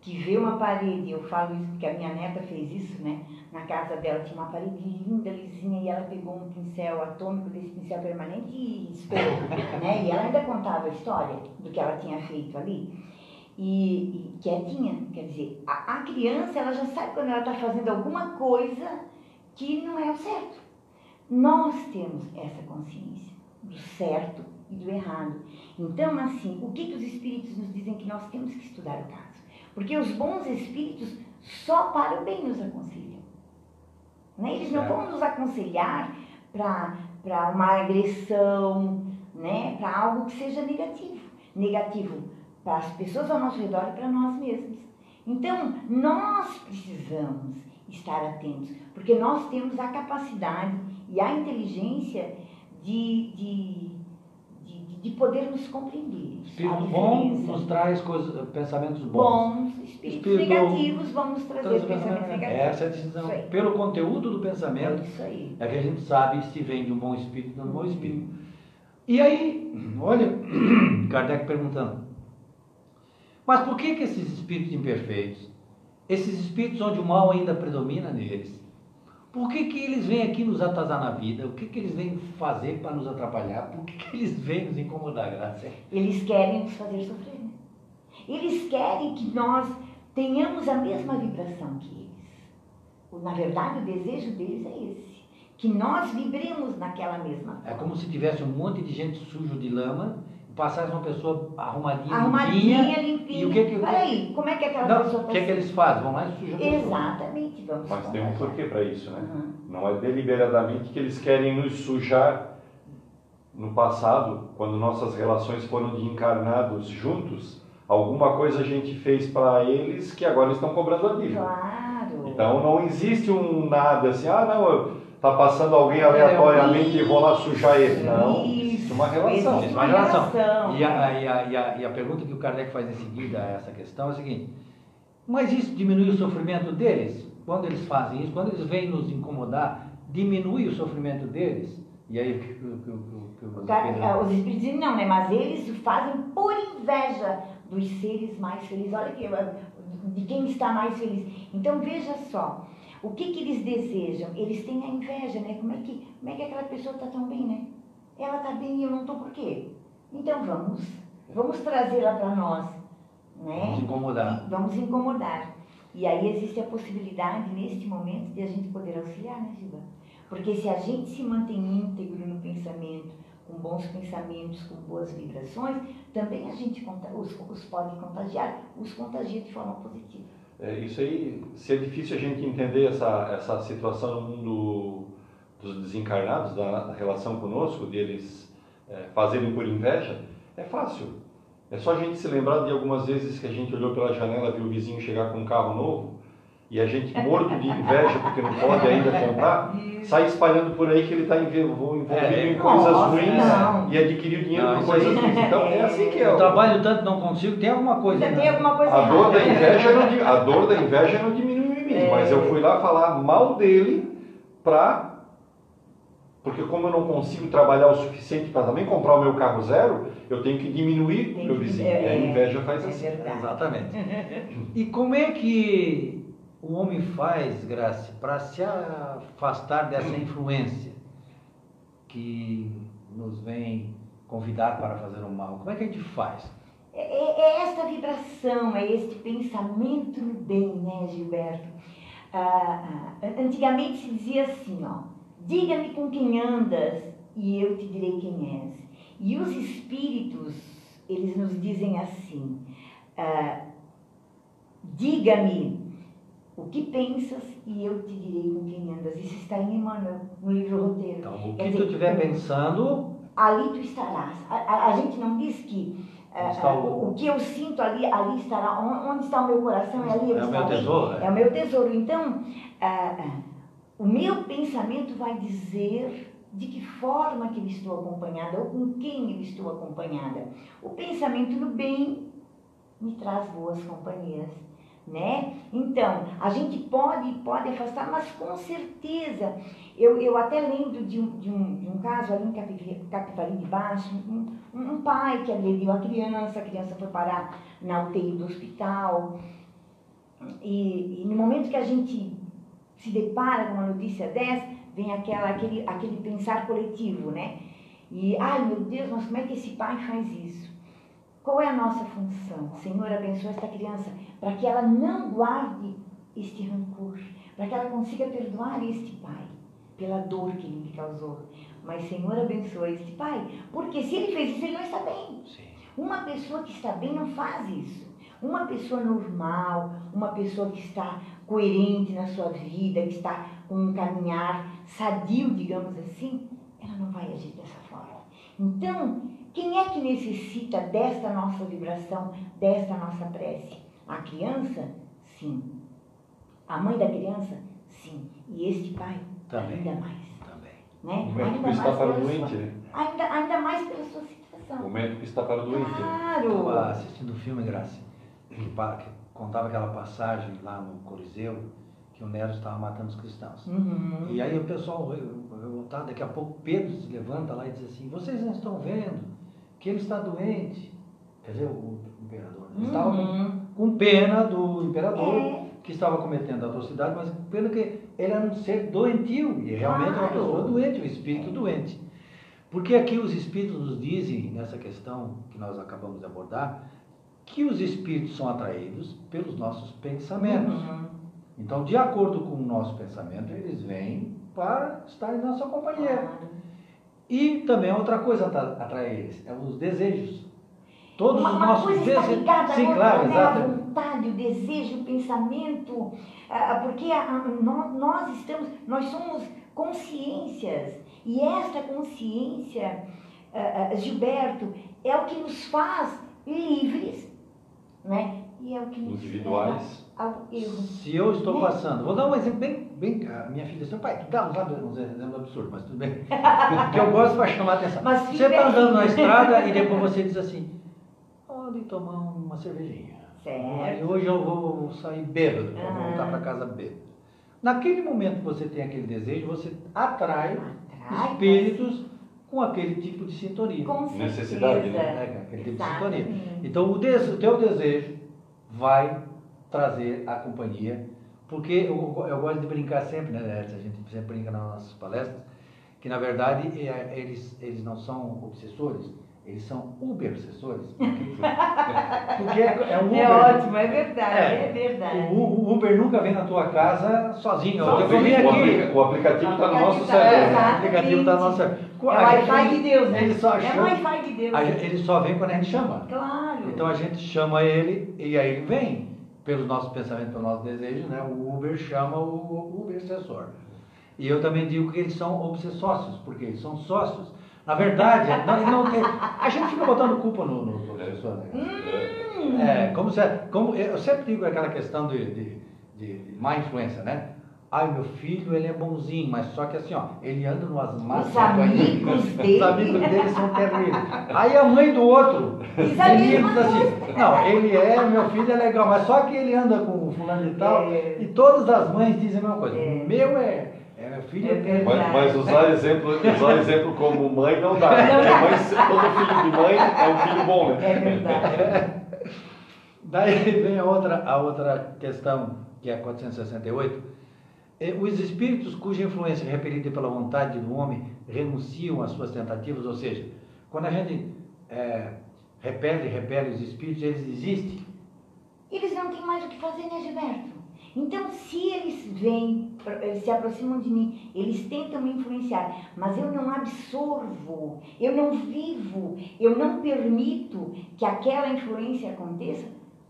que vê uma parede, eu falo isso porque a minha neta fez isso, né? Na casa dela tinha uma parede linda, lisinha, e ela pegou um pincel atômico desse pincel permanente e espelhou, né? E ela ainda contava a história do que ela tinha feito ali. E, e quietinha, quer dizer, a, a criança ela já sabe quando ela está fazendo alguma coisa que não é o certo. Nós temos essa consciência do certo e do errado. Então, assim, o que, que os espíritos nos dizem que nós temos que estudar o caso? Porque os bons espíritos só para o bem nos aconselham. Né? Eles não vão nos aconselhar para uma agressão, né? para algo que seja negativo. Negativo para as pessoas ao nosso redor e para nós mesmos. Então, nós precisamos estar atentos, porque nós temos a capacidade e a inteligência de, de, de, de poder nos compreender. Espírito bom nos traz coisas, pensamentos bons. bons, espíritos Espírito- negativos vão nos trazer Traz pensamentos pensamento- negativos. Essa é a decisão. Pelo conteúdo do É pensamento, aí. é que a gente sabe se vem de um bom espírito ou de um mau espírito. E aí, olha, Kardec perguntando, mas por que, que esses espíritos imperfeitos, esses espíritos onde o mal ainda predomina neles, por que, que eles vêm aqui nos atazar na vida? O que, que eles vêm fazer para nos atrapalhar? Por que, que eles vêm nos incomodar, Graça? Eles querem nos fazer sofrer. né? Eles querem que nós tenhamos a mesma vibração que eles. Na verdade, o desejo deles é esse. Que nós vibremos naquela mesma É como se tivesse um monte de gente sujo de lama passasse uma pessoa arrumadinha, Arrumadinha, limpinha. limpinha. E o que que- Peraí, como é que aquela Não, pessoa o que, é que eles fazem? Vão lá e sujam a Mas tem um porquê para isso, né? Uhum. Não é deliberadamente que eles querem nos sujar. No passado, quando nossas relações foram de encarnados juntos, alguma coisa a gente fez para eles que agora estão cobrando a dívida. Claro. Então não existe um nada assim, ah não, eu- tá passando alguém aleatoriamente e vou lá sujar ele. Não, existe uma relação. Existe Existe uma uma relação. relação. E a, e, a, e, a, e a pergunta que o Kardec faz em seguida a essa questão é a seguinte: mas isso diminui o sofrimento deles? Quando eles fazem isso, quando eles vêm nos incomodar, diminui o sofrimento deles? E aí o que, que, que, que os é, Os espíritos dizem não, né? Mas eles fazem por inveja dos seres mais felizes. Olha aqui, de quem está mais feliz. Então veja só, o que, que eles desejam? Eles têm a inveja, né? Como é que, como é que aquela pessoa está tão bem, né? Ela está bem e eu não estou por quê? Então vamos, vamos trazê-la para nós, né? Vamos incomodar. Vamos incomodar. E aí existe a possibilidade, neste momento, de a gente poder auxiliar, né, Giba? Porque se a gente se mantém íntegro no pensamento, com bons pensamentos, com boas vibrações, também a gente os, os pode contagiar, os contagia de forma positiva. É, isso aí, se é difícil a gente entender essa, essa situação no mundo dos desencarnados, da relação conosco, deles é, fazerem por inveja, é fácil. É só a gente se lembrar de algumas vezes que a gente olhou pela janela, viu o vizinho chegar com um carro novo, e a gente, morto de inveja, porque não pode ainda comprar, sai espalhando por aí que ele está envolvido É, em coisas nossa, ruins não. e adquiriu dinheiro Não, coisas ruins. Então é assim que é. Eu o- trabalho tanto, não consigo, tem alguma coisa. Ainda né? tem alguma coisa A dor da inveja não, a dor da inveja não diminui em mim, É. mas eu fui lá falar mal dele para Porque como eu não consigo trabalhar o suficiente para também comprar o meu carro zero, eu tenho que diminuir o meu vizinho. É, e a inveja faz é assim. Verdade. Exatamente. E como é que o homem faz, Graça, para se afastar dessa influência que nos vem convidar para fazer o mal? Como é que a gente faz? É, é, é esta vibração, é este pensamento no bem, né, Gilberto? Ah, ah, antigamente se dizia assim, ó, diga-me com quem andas e eu te direi quem és. E os espíritos, eles nos dizem assim, ah, diga-me o que pensas e eu te direi com quem andas. Isso está em Emmanuel, no livro Roteiro. Então, o que tu estiver pensando... Ali tu estarás. A, a, a gente não diz que é, o... o... que eu sinto ali, ali estará. Onde está o meu coração? É ali. É o meu tesouro. É. é o meu tesouro. Então, uh, o meu pensamento vai dizer de que forma que eu estou acompanhada ou com quem eu estou acompanhada. O pensamento no bem me traz boas companhias né? Então, a gente pode, pode afastar, mas com certeza, eu, eu até lembro de um, de um, de um caso ali em Capivari de Baixo, um, um pai que agrediu a criança, a criança foi parar na UTI do hospital, e, e no momento que a gente se depara com uma notícia dessa, vem aquela, aquele, aquele pensar coletivo, né? E, ai meu Deus, mas como é que esse pai faz isso? Qual é a nossa função? Senhor, abençoa esta criança para que ela não guarde este rancor, para que ela consiga perdoar este pai pela dor que ele me causou. Mas, Senhor, abençoa este pai, porque se ele fez isso, ele não está bem. Sim. Uma pessoa que está bem não faz isso. Uma pessoa normal, uma pessoa que está coerente na sua vida, que está com um caminhar sadio, digamos assim, ela não vai agir dessa forma. Então, quem é que necessita desta nossa vibração, desta nossa prece? A criança? Sim. A mãe da criança? Sim. E este pai? Também. Ainda mais. Também. Né? O médico está para o doente, né? Ainda, ainda mais pela sua situação. O médico está para o doente. Claro. Estava assistindo o um filme, Graça, que, que contava aquela passagem lá no Coliseu, que o Nero estava matando os cristãos. Uhum. E aí o pessoal revoltado, daqui a pouco Pedro se levanta lá e diz assim, vocês não estão vendo que ele está doente. Quer dizer, o imperador. Ele estava Uhum. com pena do imperador, É. que estava cometendo atrocidade, mas com pena que ele era um ser doentio, e realmente era uma Claro. pessoa doente, um espírito doente. Porque aqui os espíritos nos dizem, nessa questão que nós acabamos de abordar, que os espíritos são atraídos pelos nossos pensamentos. Uhum. Então, de acordo com o nosso pensamento, eles vêm para estar em nossa companhia. E também outra coisa atra- atrai eles, é os desejos. Todos Uma, os nossos coisa está desejos. ligada Sim, outra, claro, né? A vontade, o desejo, o pensamento, ah, porque a- a- nó- nós estamos, nós somos consciências e esta consciência, ah, ah, Gilberto, é o que nos faz livres, né? E é o que Individuais. ao erro. Se eu estou Né? passando, vou dar um exemplo bem, bem a minha filha disse, pai, tu dá uns uns exemplos absurdos, mas tudo bem. Porque eu gosto para chamar a atenção. Mas Você está andando na estrada e depois você diz assim, pode tomar uma cervejinha. Certo. E hoje eu vou sair bêbado, vou Aham. voltar para casa bêbado. Naquele momento que você tem aquele desejo, você atrai Atrai, espíritos com aquele tipo de sintonia. Com Necessidade, né? É, aquele tipo de sintonia. Exatamente. Então o, des- o teu desejo vai trazer a companhia, porque eu, eu gosto de brincar sempre, né? A gente sempre brinca nas nossas palestras, que na verdade é, eles, eles não são obsessores, eles são uber-obsessores. Porque é, é um Uber. É ótimo, é verdade, É. é, verdade. O, o Uber nunca vem na tua casa sozinho. Sozinho. Eu O, aqui. o aplicativo está no nosso Aplicativo tá- cérebro. É, né? o aplicativo está no nosso É o Wi-Fi de Deus, né? Ele só É o Wi-Fi de Deus. gente- ele só vem quando a gente chama. Claro. Então a gente chama ele e aí ele vem. Pelos nossos pensamentos, pelo nosso desejo, né? o Uber chama o Uber obsessor. E eu também digo que eles são obsessócios, porque eles são sócios. Na verdade, não, não tem- a gente fica botando culpa no- nos obsessores. Né? Hum. É, como, se, como eu sempre digo aquela questão de, de, de má influência, né? Ai, meu filho, ele é bonzinho, mas só que assim, ó, ele anda numas más Os amigos Os dele. amigos dele são terríveis. Aí a mãe do outro Diz a ele mesma diz assim, não, ele é, meu filho é legal, mas só que ele anda com o fulano e tal, É. e todas as mães dizem a mesma coisa. É. O meu é, É filho É Mas, mas usar, exemplo, usar exemplo como mãe não dá. Né? Porque mãe, todo filho de mãe é um filho bom, né? É verdade. Daí vem a outra, a outra questão, que é a 468. É, Os espíritos cuja influência é repelida pela vontade do homem renunciam às suas tentativas, ou seja, quando a gente é, repele, repele os espíritos, eles desistem. Eles não têm mais o que fazer, né, Gilberto? Então, se eles vêm, eles se aproximam de mim, eles tentam me influenciar, mas eu não absorvo, eu não vivo, eu não permito que aquela influência aconteça,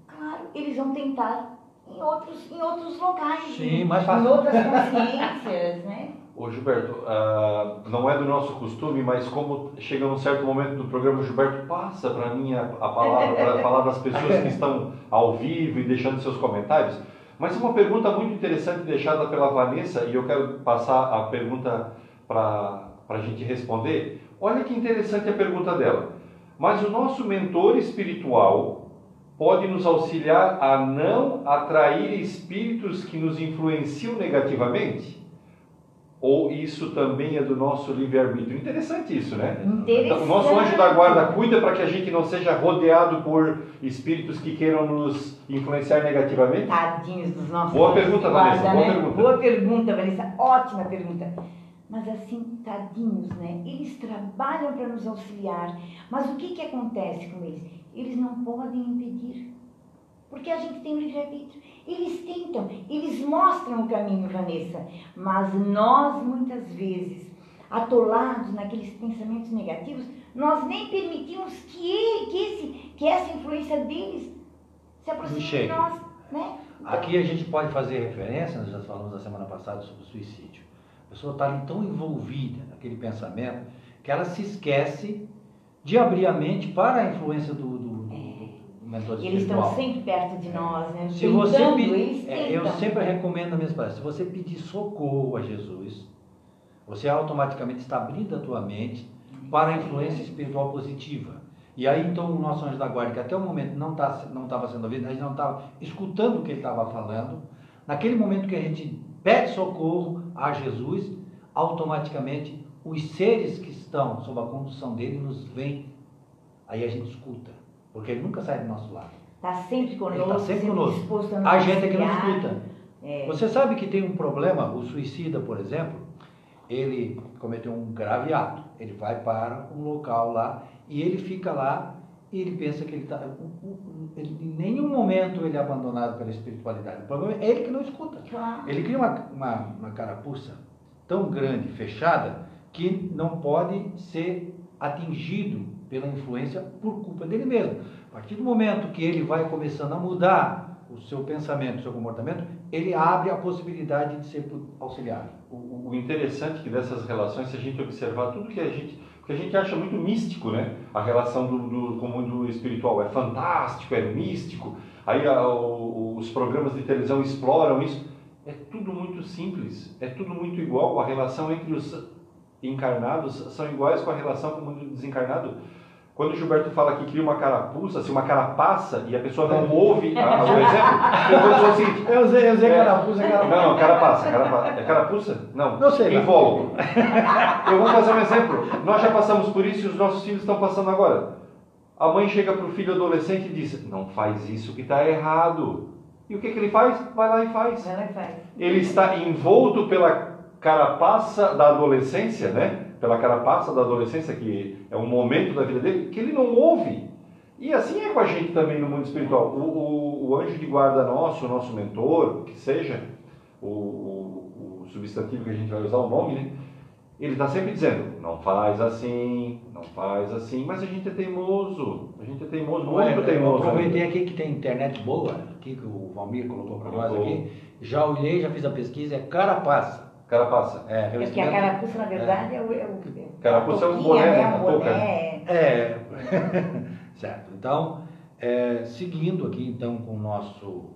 claro, eles vão tentar em outros, em outros locais, Sim, em, mais em fácil. outras consciências, né? Ô Gilberto, ah, não é do nosso costume, mas como chega num certo momento do programa, o Gilberto passa para mim a, a palavra para falar das pessoas que estão ao vivo e deixando seus comentários. Mas uma pergunta muito interessante deixada pela Vanessa, e eu quero passar a pergunta para a gente responder. Olha que interessante a pergunta dela. Mas o nosso mentor espiritual pode nos auxiliar a não atrair espíritos que nos influenciam negativamente? Ou isso também é do nosso livre-arbítrio? Interessante isso, né? Interessante. Então, o nosso anjo da guarda cuida para que a gente não seja rodeado por espíritos que queiram nos influenciar negativamente? Tadinhos dos nossos Boa pergunta, de Vanessa, guarda, boa né? pergunta. Boa pergunta, Vanessa. Ótima pergunta. Mas assim, tadinhos, né? Eles trabalham para nos auxiliar. Mas o que, que acontece com eles? Eles não podem impedir. Porque a gente tem o livre-arbítrio. Eles tentam, eles mostram o caminho, Vanessa. Mas nós, muitas vezes, atolados naqueles pensamentos negativos, nós nem permitimos que, que, esse, que essa influência deles se aproxime de nós. Né? Então, Aqui a gente pode fazer referência, nós já falamos na semana passada sobre o suicídio. A pessoa está ali tão envolvida naquele pensamento que ela se esquece de abrir a mente para a influência do mentor Eles estão sempre perto de nós, né? Se você Tentando, eles é, eu sempre recomendo a mesma palavra. Se você pedir socorro a Jesus, você automaticamente está abrindo a tua mente para a influência espiritual positiva. E aí então o nosso anjo da guarda, que até o momento não tá, não estava sendo ouvido, a gente não estava escutando o que ele estava falando, naquele momento que a gente pede socorro a Jesus, automaticamente os seres que estão sob a condução dele nos veem. Aí a gente escuta, porque ele nunca sai do nosso lado. Está sempre conosco, Ele tá sempre conosco. disposto a A gente é que não escuta. É. Você sabe que tem um problema, o suicida, por exemplo, ele cometeu um grave ato. Ele vai para um local lá e ele fica lá e ele pensa que ele está. Em nenhum momento ele é abandonado pela espiritualidade. O problema é ele que não escuta. Claro. Ele cria uma, uma, uma carapuça tão grande, fechada, que não pode ser atingido pela influência por culpa dele mesmo. A partir do momento que ele vai começando a mudar o seu pensamento, o seu comportamento, ele abre a possibilidade de ser auxiliado. O, o interessante que dessas relações, se a gente observar tudo que a gente, porque a gente acha muito místico, né? A relação do, do com o mundo espiritual é fantástico, é místico. Aí a, o- os programas de televisão exploram isso. É tudo muito simples, é tudo muito igual. A relação entre os encarnados são iguais com a relação com o mundo desencarnado. Quando o Gilberto fala que cria uma carapuça, se uma carapaça e a pessoa não ouve a- o exemplo, eu vou dizer o seguinte, Eu usei, eu usei É. carapuça, carapuça. não, não, carapaça, carapaça. É carapuça? Não. Não sei, Invólucro. Eu vou fazer um exemplo. Nós já passamos por isso e os nossos filhos estão passando agora. A mãe chega para o filho adolescente e diz: Não faz isso que está errado. E o que, que ele faz? Vai lá e faz. Vai lá e faz. Ele está envolto pela carapaça da adolescência, né? Pela carapaça da adolescência, que é um momento da vida dele, que ele não ouve. E assim é com a gente também no mundo espiritual. O, o, o anjo de guarda nosso, o nosso mentor, que seja, o, o, o substantivo que a gente vai usar, o nome, né? Ele está sempre dizendo, não faz assim, não faz assim, mas a gente é teimoso, a gente é teimoso, muito eu teimoso. né? aproveitei aqui que tem internet boa, aqui que o Valmir colocou para nós aqui. Já olhei, já fiz a pesquisa, é carapaça. Carapaça. É, É porque a carapuça, na verdade, é, o. É o Carapuça é um boné, né? né? A touca. boné. É, certo. Então, é, seguindo aqui então com o nosso,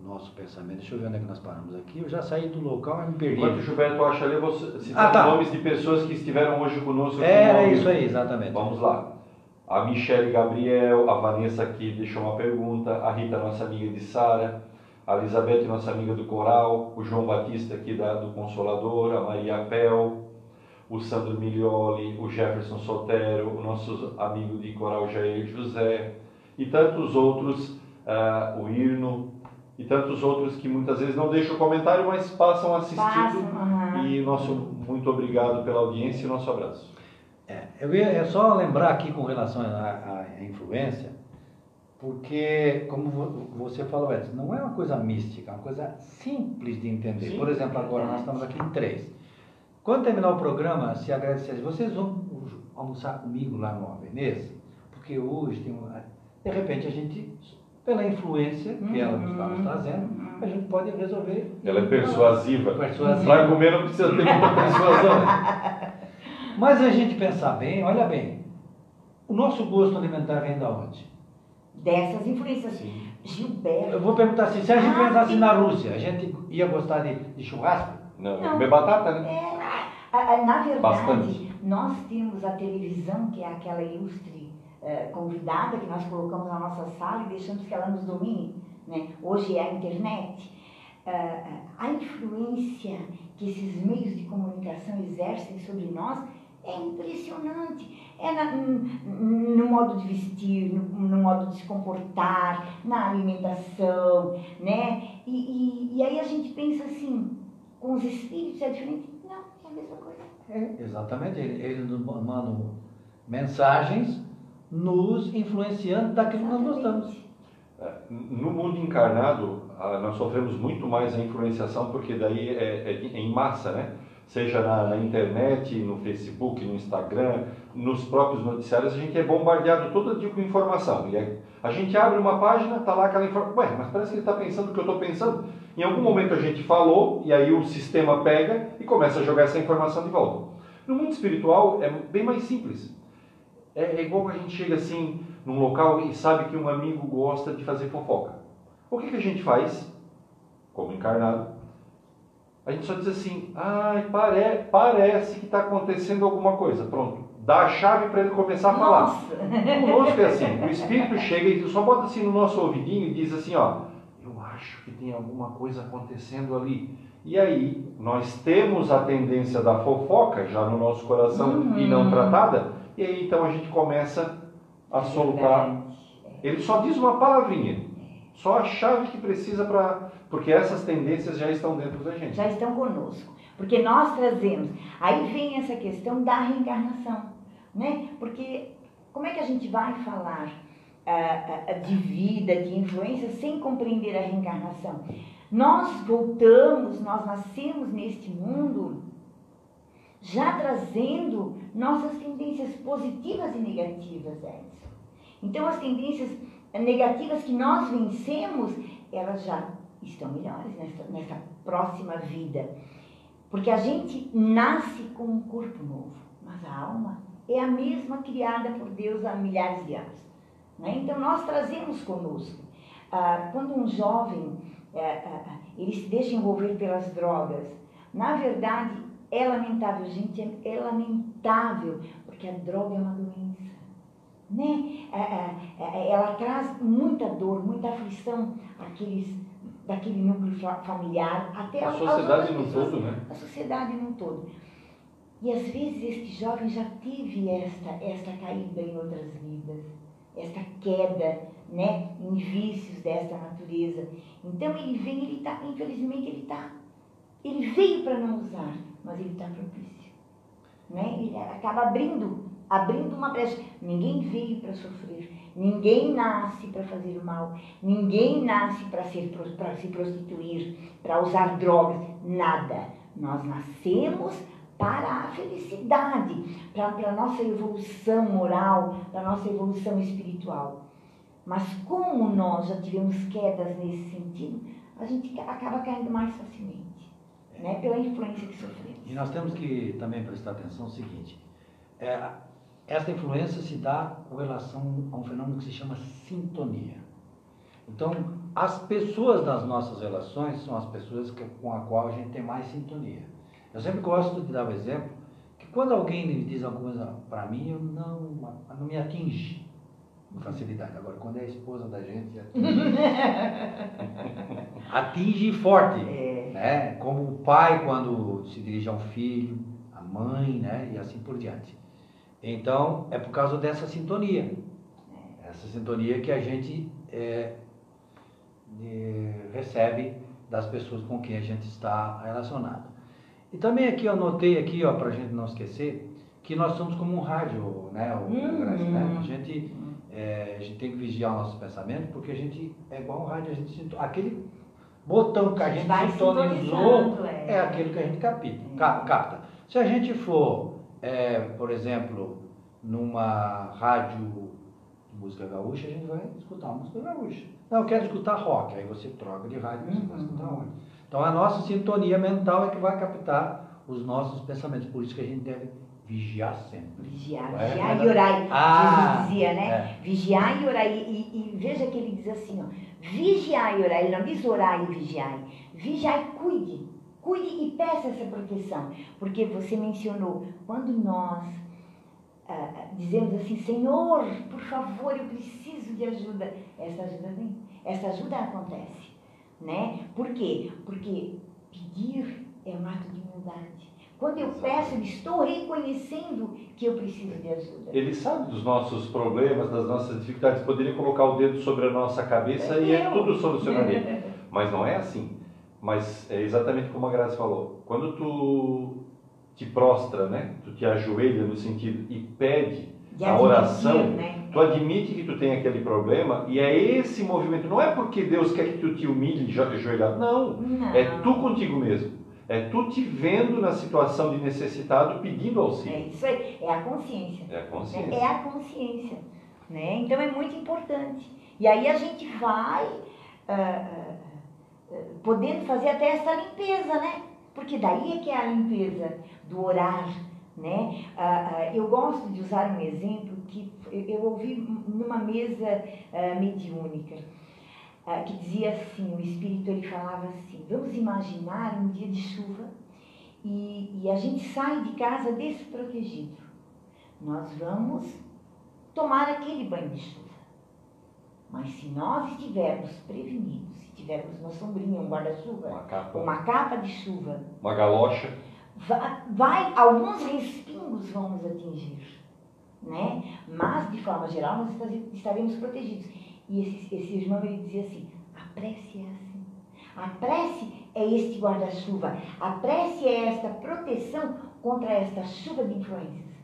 nosso pensamento, deixa eu ver onde é que nós paramos aqui. Eu já saí do local, mas me perdi. Enquanto o Gilberto acha ali, vou citar Ah, tá. nomes de pessoas que estiveram hoje conosco. ao vivo. isso aí, exatamente. Vamos lá. A Michele Gabriel, a Vanessa aqui deixou uma pergunta, a Rita, nossa amiga de Sara, a Elizabeth, nossa amiga do coral, o João Batista aqui da, do Consolador, a Maria Apel, o Sandro Milioli, o Jefferson Sotero, o nosso amigo de coral Jair José e tantos outros, uh, o Irno e tantos outros que muitas vezes não deixam comentário, mas passam assistindo. Passam, uhum. E nosso muito obrigado pela audiência e nosso abraço. É, eu ia é só lembrar aqui com relação à, à influência, porque, como você falou antes, não é uma coisa mística, é uma coisa simples de entender. Sim. Por exemplo, agora nós estamos aqui em três. Quando terminar o programa, se agradecer, vocês vão almoçar comigo lá no Veneza? Porque hoje tem uma... De repente a gente, pela influência que ela nos está nos trazendo, a gente pode resolver. Ela é persuasiva. Persuasiva. Para comer não precisa ter muita persuasão. Mas a gente pensar bem, olha bem, o nosso gosto alimentar vem da onde? Dessas influências. Sim. Gilberto. Eu vou perguntar assim, se a gente ah, pensasse na Rússia, a gente ia gostar de, de churrasco? Não, não. comer batata, né? É, na verdade, Bastante. nós temos a televisão, que é aquela ilustre uh, convidada que nós colocamos na nossa sala e deixamos que ela nos domine. Né? Hoje é a internet. Uh, a influência que esses meios de comunicação exercem sobre nós é impressionante. É na, no modo de vestir, no, no, modo de se comportar, na alimentação, né? E, e, e, aí a gente pensa assim, com os espíritos é diferente? Não, é a mesma coisa. É, exatamente. Eles nos mandam mensagens nos influenciando daquilo que nós gostamos. É, no mundo encarnado, nós sofremos muito mais a influenciação, porque daí é, é em massa, né? Seja na, internet, no Facebook, no Instagram, nos próprios noticiários, a gente é bombardeado todo dia com informação. E é, a gente abre uma página, está lá aquela informação. Ué, mas parece que ele está pensando o que eu estou pensando. Em algum momento a gente falou, e aí o sistema pega e começa a jogar essa informação de volta. No mundo espiritual é bem mais simples. É, é igual a gente chega assim num local e sabe que um amigo gosta de fazer fofoca. O que, que a gente faz, como encarnado? A gente só diz assim, ai, pare, parece que está acontecendo alguma coisa. Pronto. Dá a chave para ele começar a falar. Nossa. Conosco é assim, o Espírito chega e só bota assim no nosso ouvidinho e diz assim, ó, eu acho que tem alguma coisa acontecendo ali. E aí, nós temos a tendência da fofoca já no nosso coração uhum. e não tratada, e aí então a gente começa a soltar. Ele só diz uma palavrinha, só a chave que precisa para porque essas tendências já estão dentro da gente. Já estão conosco. Porque nós trazemos. Aí vem essa questão da reencarnação. Né? Porque como é que a gente vai falar uh, uh, de vida, de influência, sem compreender a reencarnação? Nós voltamos, nós nascemos neste mundo já trazendo nossas tendências positivas e negativas, Edson. Então, as tendências negativas que nós vencemos, elas já estão melhores nessa, próxima vida. Porque a gente nasce com um corpo novo, mas a alma é a mesma criada por Deus há milhares de anos. Né? Então nós trazemos conosco. Ah, quando um jovem ah, ele se deixa envolver pelas drogas, na verdade é lamentável, gente, é, é lamentável, porque a droga é uma doença. Né? É, é, é ela traz muita dor, muita aflição àqueles daquele núcleo familiar até a sociedade no todo, né? A sociedade no todo. E às vezes este jovem já teve esta, esta caída em outras vidas, esta queda, né, em vícios desta natureza. Então ele vem, ele está, infelizmente ele está, ele veio para não usar, mas ele está propício, né? Ele acaba abrindo, abrindo uma brecha. Ninguém veio para sofrer, Ninguém nasce para fazer o mal, ninguém nasce para se prostituir, para usar drogas, nada. Nós nascemos para a felicidade, para a nossa evolução moral, para a nossa evolução espiritual. Mas como nós já tivemos quedas nesse sentido, a gente acaba caindo mais facilmente, né? pela influência que sofremos. E nós temos que também prestar atenção no seguinte, é, esta influência se dá com relação a um fenômeno que se chama sintonia. Então, as pessoas das nossas relações são as pessoas que, com a qual a gente tem mais sintonia. Eu sempre gosto de dar o exemplo que quando alguém me diz alguma coisa para mim, eu não, não me atinge. com facilidade. Agora, quando é a esposa da gente, atinge forte. É. Né? Como o pai quando se dirige a um filho, a mãe, né? e assim por diante. Então, é por causa dessa sintonia. Essa sintonia que a gente é, é, recebe das pessoas com quem a gente está relacionado. E também aqui eu anotei aqui, ó, para a gente não esquecer, que nós somos como um rádio, né? O, uhum. né? A gente é, a gente tem que vigiar o nosso pensamento, porque a gente é igual um rádio, a gente aquele botão que a gente sintonizou é. é aquele que a gente capta, é. capta. Se a gente for, é, por exemplo, numa rádio de música gaúcha, a gente vai escutar uma música gaúcha. Não, eu quero escutar rock, aí você troca de rádio, você uhum. vai escutar rock. Então a nossa sintonia mental é que vai captar os nossos pensamentos, por isso que a gente deve Vigiar sempre. Vigiar, é? vigiar e orar. Ah, Jesus dizia, né? É. Vigiar e orar. E, e, e, veja que ele diz assim, ó, vigiar e orar. Ele não diz orar e vigiar. Vigiar e cuide. Cuide e peça essa proteção. Porque você mencionou, quando nós ah, dizemos assim, Senhor, por favor, eu preciso de ajuda. Essa ajuda vem. Essa ajuda acontece. Né? Por quê? Porque pedir é um ato de humildade. Quando eu peço, eu estou reconhecendo que eu preciso de ajuda. Ele sabe dos nossos problemas, das nossas dificuldades. Poderia colocar o dedo sobre a nossa cabeça é e é tudo solucionaria. Mas não é assim. Mas é exatamente como a Graça falou. Quando tu te prostra, né? Tu te ajoelha no sentido e pede de a oração, né? tu admite que tu tem aquele problema e é esse movimento. Não é porque Deus quer que tu te humilhe e ajoelhar. Não. não. É tu contigo mesmo. É tu te vendo na situação de necessitado pedindo auxílio. É isso aí, é a consciência. É a consciência. É, é a consciência. Né? Então é muito importante. E aí a gente vai uh, podendo fazer até essa limpeza, né? Porque daí é que é a limpeza do orar, né? Uh, eu gosto de usar um exemplo que eu ouvi numa mesa mediúnica ah, que dizia assim, o Espírito ele falava assim, vamos imaginar um dia de chuva e, e a gente sai de casa desprotegido. Nós vamos tomar aquele banho de chuva. Mas se nós estivermos prevenidos, se tivermos uma sombrinha, um guarda-chuva, uma capa. uma capa de chuva, uma galocha, vai, vai, alguns respingos vão nos atingir, né? Mas de forma geral nós estaremos protegidos. E esse, esse irmão ele dizia assim: a prece é assim. A prece é este guarda-chuva. A prece é esta proteção contra esta chuva de influências,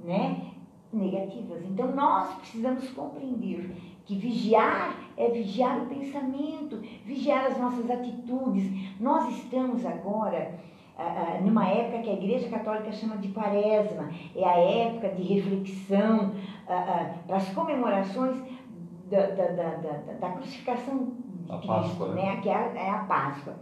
né? Negativas. Então nós precisamos compreender que vigiar é vigiar o pensamento, vigiar as nossas atitudes. Nós estamos agora ah, ah, numa época que a Igreja Católica chama de quaresma, é a época de reflexão ah, para as comemorações da, da, da, da, crucificação de a Cristo, Páscoa, né? né? que é, é a Páscoa.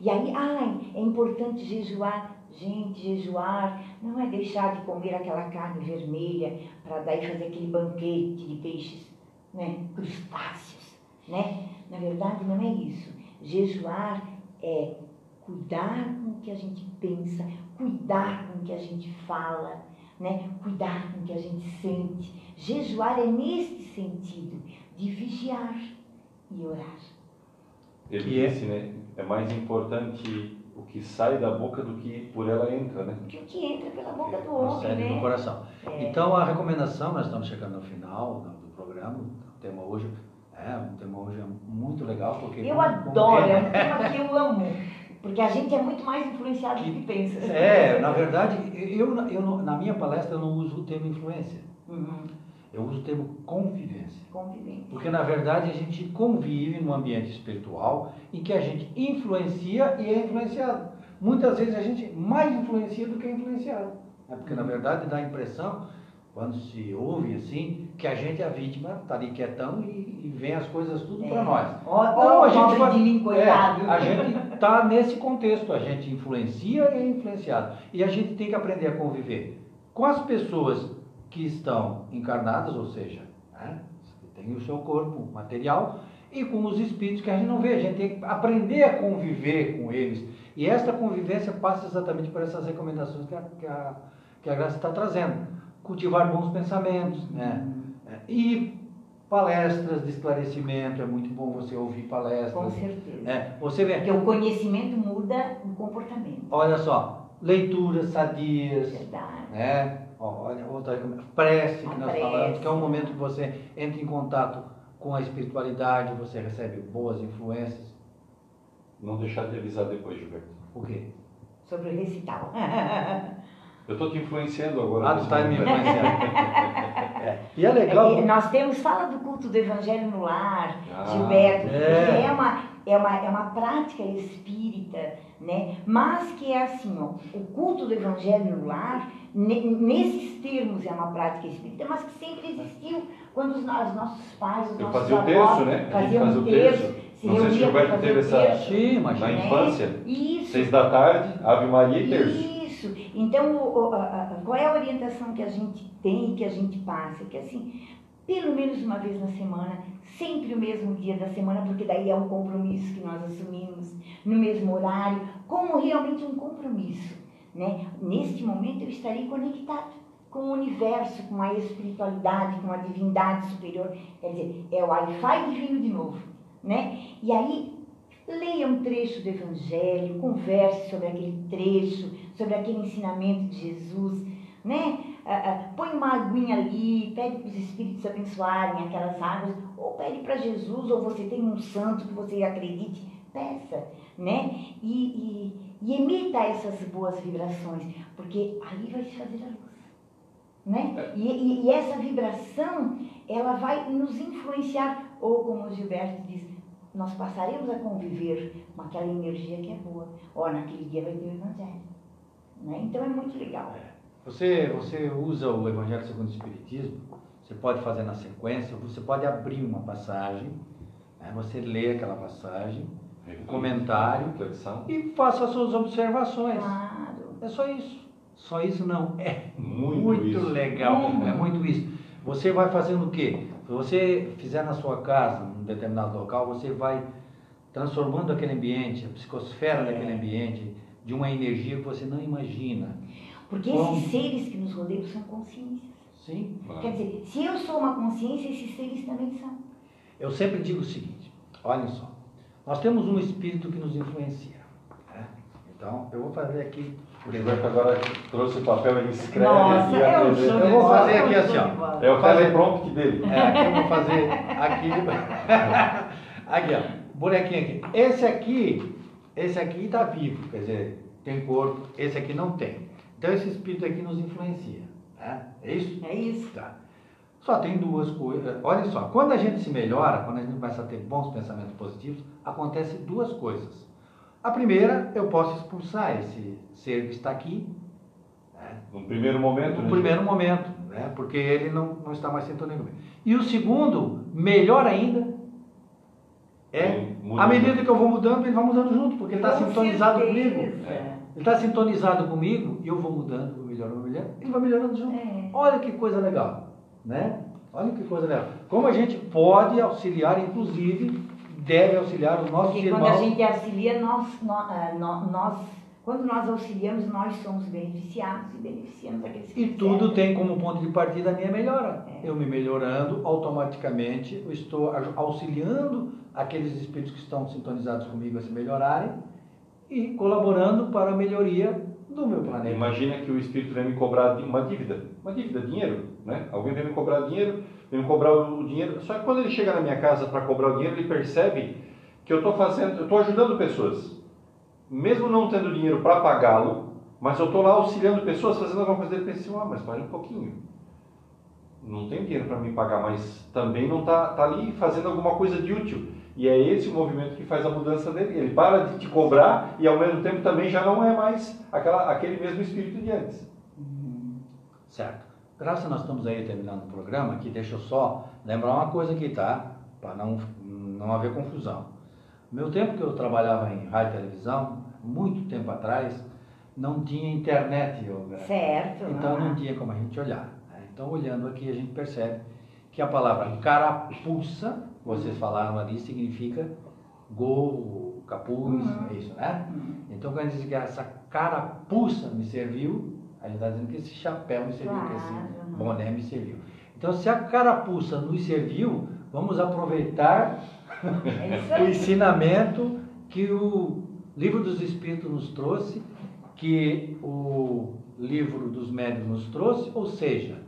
E aí, ai, é importante jejuar. Gente, jejuar não é deixar de comer aquela carne vermelha para daí fazer aquele banquete de peixes, né? crustáceos, né? Na verdade, não é isso. Jejuar é cuidar com o que a gente pensa, cuidar com o que a gente fala, né? cuidar com o que a gente sente. Jejuar é neste sentido de vigiar e orar. Ele é disse, né? É mais importante o que sai da boca do que por ela entra, né? Que o que entra pela boca do homem, né? do coração. É. Então a recomendação, nós estamos chegando no final programa, o tema hoje é um tema hoje é muito legal porque eu adoro, é um tema que eu amo. Porque a gente é muito mais influenciado que, do que pensa. É, na verdade, eu, eu, na minha palestra eu não uso o termo influência. Uhum. Eu uso o termo convivência. Convivência. Porque, na verdade, a gente convive num ambiente espiritual em que a gente influencia e é influenciado. Muitas vezes a gente mais influencia do que é influenciado. É porque, na verdade, dá a impressão, quando se ouve assim, que a gente é a vítima, está ali quietão e, e vem as coisas tudo é. para nós. Ou a gente vai, mim, é, a gente está nesse contexto, a gente influencia e é influenciado. E a gente tem que aprender a conviver com as pessoas que estão encarnadas, ou seja, né, tem o seu corpo material, e com os espíritos que a gente não vê. A gente tem que aprender a conviver com eles. E esta convivência passa exatamente por essas recomendações que a, que a, que a Graça está trazendo. Cultivar bons pensamentos, né? E palestras de esclarecimento, é muito bom você ouvir palestras. Com certeza. É, você vê. Porque o conhecimento muda o comportamento. Olha só, leituras sadias, Verdade. né? Olha, outra prece que A nós prece. falamos, que é um momento que você entra em contato com a espiritualidade, você recebe boas influências. Não deixar de avisar depois, Gilberto. O quê? Sobre o recital. Eu estou te influenciando agora. Ah, tu está me momento. influenciando. É. E é legal. É, nós temos, fala do culto do Evangelho no lar, Ah, Gilberto, é. que é uma, é, uma, é uma prática espírita, né? mas que é assim, ó, o culto do Evangelho no lar, ne- nesses termos é uma prática espírita, mas que sempre existiu quando os, os nossos pais, os Eu nossos fazia o avós terço, né? A gente faziam fazia o terço, terço. se Não sei se o reuniam para Gilberto teve o essa- terço. Sim, imagina. Na né? infância, Isso. seis da tarde, Ave Maria e terço. Isso. Então, o- o- a- qual é a orientação que a gente tem que a gente passa? Que assim, pelo menos uma vez na semana, sempre o mesmo dia da semana, porque daí é um compromisso que nós assumimos, no mesmo horário, como realmente um compromisso. Né? Neste momento eu estarei conectado com o universo, com a espiritualidade, com a divindade superior. Quer dizer, é o Wi-Fi divino de novo. Né? E aí, leia um trecho do Evangelho, converse sobre aquele trecho, sobre aquele ensinamento de Jesus, né? Ah, ah, põe uma aguinha ali, pede para os Espíritos abençoarem aquelas águas, ou pede para Jesus, ou você tem um santo que você acredite, peça, né? E, e, e emita essas boas vibrações, porque ali vai se fazer a luz. Né? E, e, e essa vibração, ela vai nos influenciar, ou como o Gilberto diz, nós passaremos a conviver com aquela energia que é boa. Ó, naquele dia vai ter o Evangelho. Né? Então é muito legal. Você, você usa o Evangelho segundo o Espiritismo, você pode fazer na sequência, você pode abrir uma passagem, né? você lê aquela passagem, um comentário Reflexão. e faça as suas observações. Claro. É só isso. Só isso não. É Muito, muito isso. legal. Muito. É muito isso. Você vai fazendo o quê? Se você fizer na sua casa, num determinado local, você vai transformando aquele ambiente, a psicosfera É. daquele ambiente, de uma energia que você não imagina. Porque Bom. esses seres que nos rodeiam são consciências. Sim. Quer dizer, se eu sou uma consciência, esses seres também são. Eu sempre digo o seguinte, olhem só, nós temos um espírito que nos influencia. né? Então, eu vou fazer aqui, O Gilberto agora trouxe o papel, ele escreve Nossa, e é um apresenta. show de Eu vou fazer aqui assim, ó. É o Fazer- teleprompter dele. É, eu vou fazer aqui. aqui, ó. Bonequinho aqui. Esse aqui, esse aqui está vivo, quer dizer, tem corpo, esse aqui não tem. Então esse espírito aqui nos influencia. Né? É isso? É isso. Tá. Só tem duas coisas. Olha só, quando a gente se melhora, quando a gente começa a ter bons pensamentos positivos, acontece duas coisas. A primeira, eu posso expulsar esse ser que está aqui né? No primeiro momento, no né? primeiro momento, né? porque ele não, não está mais sintonizado comigo. E o segundo, melhor ainda, é Ele muda à medida que eu vou mudando, ele vai mudando junto, porque ele está sintonizado certeza. comigo. É. Ele está sintonizado comigo e eu vou mudando, vou melhorando, vou melhorando, ele vai melhorando junto. É. Olha que coisa legal, né? Olha que coisa legal. Como a gente pode auxiliar, inclusive, deve auxiliar os nossos Porque quando irmãos. a gente auxilia, nós, nó- ah, nó- nós, quando nós auxiliamos, nós somos beneficiados e beneficiamos aqueles que E tudo tem como ponto de partida a minha melhora. É. Eu me melhorando, automaticamente eu estou auxiliando aqueles espíritos que estão sintonizados comigo a se melhorarem e colaborando para a melhoria do meu planeta. Imagina que o espírito vem me cobrar uma dívida, uma dívida, dinheiro, né? Alguém vem me cobrar dinheiro, vem me cobrar o dinheiro. Só que quando ele chega na minha casa para cobrar o dinheiro, ele percebe que eu estou fazendo, eu estou ajudando pessoas, mesmo não tendo dinheiro para pagá-lo, mas eu estou lá auxiliando pessoas, fazendo alguma coisa. Ele pensa assim, ah, mas para um pouquinho. Não tem dinheiro para me pagar, mas também não está tá ali fazendo alguma coisa de útil. E é esse o movimento que faz a mudança dele. Ele para de te cobrar e ao mesmo tempo também já não é mais aquela, aquele mesmo espírito de antes. Certo. Graças nós estamos aí terminando o programa, aqui deixa eu só lembrar uma coisa aqui, tá? Para não, não haver confusão. Meu tempo que eu trabalhava em rádio e televisão, muito tempo atrás, não tinha internet, yoga. Certo. Então não tinha como a gente olhar. né? Então olhando aqui a gente percebe que a palavra carapuça, vocês falaram ali, significa gorro, capuz, Uhum. é isso, né? Hum. Então quando diz que essa carapuça me serviu, a gente está dizendo que esse chapéu me serviu, que esse Claro. boné me serviu. Então se a carapuça nos serviu, vamos aproveitar é o ensinamento que o Livro dos Espíritos nos trouxe, que o Livro dos Médios nos trouxe, ou seja,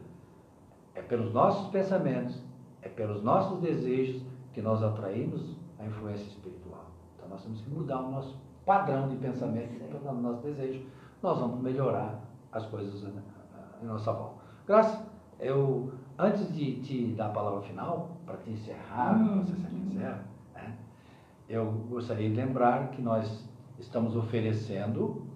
é pelos nossos pensamentos, é pelos nossos desejos que nós atraímos a influência espiritual. Então nós temos que mudar o nosso padrão de pensamento, o nosso desejo, nós vamos melhorar as coisas né, em nossa volta. Graças, eu, antes de te dar a palavra final, para te encerrar, hum. se você quiser, né, eu gostaria de lembrar que nós estamos oferecendo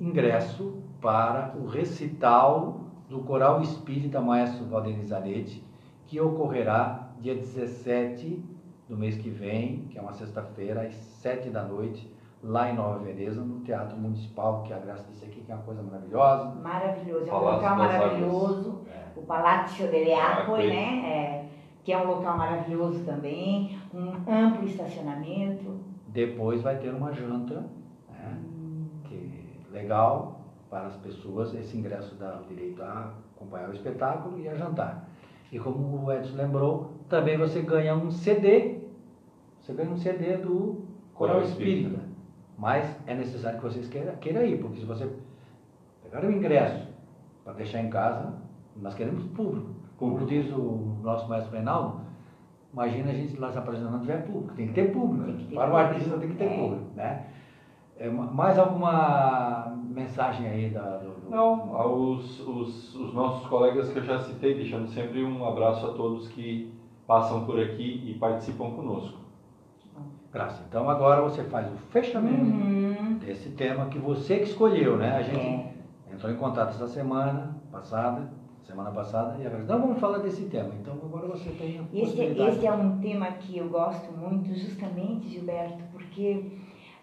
ingresso para o recital do Coral Espírita Maestro Valdemir Zanetti, que ocorrerá dia 17 do mês que vem, que é uma sexta-feira, às 7 da noite, lá em Nova Veneza, no Teatro Municipal, que é a graça disse aqui, que é uma coisa maravilhosa. Maravilhoso, é um Palácio local maravilhoso. É. O Palácio delle Acque, né? É, que é um local maravilhoso também, um amplo estacionamento. Depois vai ter uma janta, né? Que legal para as pessoas, esse ingresso dá o direito a acompanhar o espetáculo e a jantar. E como o Edson lembrou, também você ganha um CD, você ganha um CD do Coral Espírita. Mas é necessário que vocês queiram, queiram ir, porque se você pegar o ingresso para deixar em casa, nós queremos público. Como diz o nosso maestro Reinaldo, imagina a gente lá se apresentando não tiver público. Tem que ter público. Que ter para o artista tem que ter é. público. Né? É, mais alguma mensagem aí da, do, Não, aos os, os nossos colegas que eu já citei, deixando sempre um abraço a todos que passam por aqui e participam conosco. Graça. Então agora você faz o fechamento uhum. desse tema que você que escolheu, né? A gente é. entrou em contato essa semana passada, semana passada, e agora não vamos falar desse tema. Então agora você tem a esse, esse é um tema que eu gosto muito, justamente, Gilberto, porque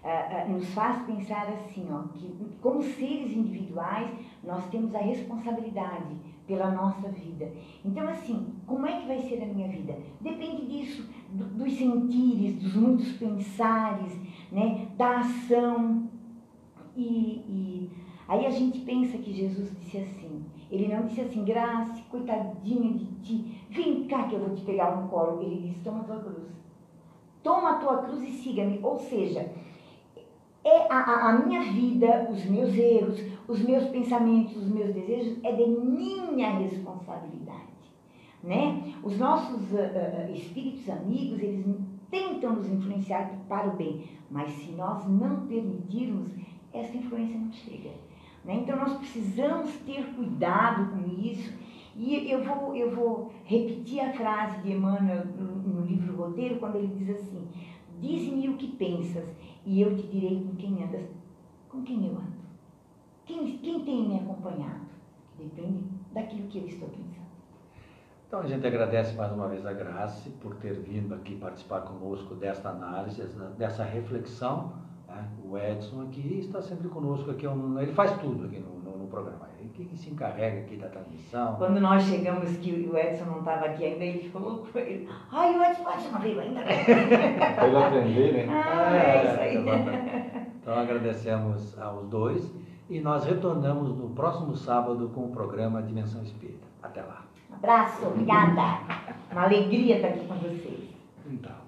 uh, uh, nos faz pensar assim, ó, que como seres individuais nós temos a responsabilidade pela nossa vida. Então, assim, como é que vai ser a minha vida? Depende disso, do, dos sentires, dos muitos pensares, né, da ação. E, e aí a gente pensa que Jesus disse assim, ele não disse assim, Graça, coitadinha de ti, vem cá que eu vou te pegar no colo. Ele disse, toma a tua cruz. Toma a tua cruz e siga-me. Ou seja, é a, a, minha vida, os meus erros, os meus pensamentos, os meus desejos, é de minha responsabilidade. Né? Os nossos uh, espíritos amigos, eles tentam nos influenciar para o bem, mas se nós não permitirmos, essa influência não chega. Né? Então nós precisamos ter cuidado com isso. E eu vou, eu vou repetir a frase de Emmanuel no, livro Roteiro, quando ele diz assim: Diz-me o que pensas, e eu te direi com quem andas. Com quem eu ando? Quem, quem tem me acompanhado? Depende daquilo que eu estou pensando. Então a gente agradece mais uma vez a Graça por ter vindo aqui participar conosco desta análise, dessa reflexão. Né? O Edson aqui está sempre conosco, aqui, é ele faz tudo aqui no, no, no programa. Ele que, se encarrega aqui da transmissão. Quando nós chegamos que o Edson não estava aqui ainda, ele ficou louco. Ele, Ai, o Edson, Edson não veio ainda. Para ele aprender, né? Ah, é, é isso aí. Então agradecemos aos dois e nós retornamos no próximo sábado com o programa Dimensão Espírita. Até lá. Abraço, obrigada. Uma alegria estar aqui com vocês. Então.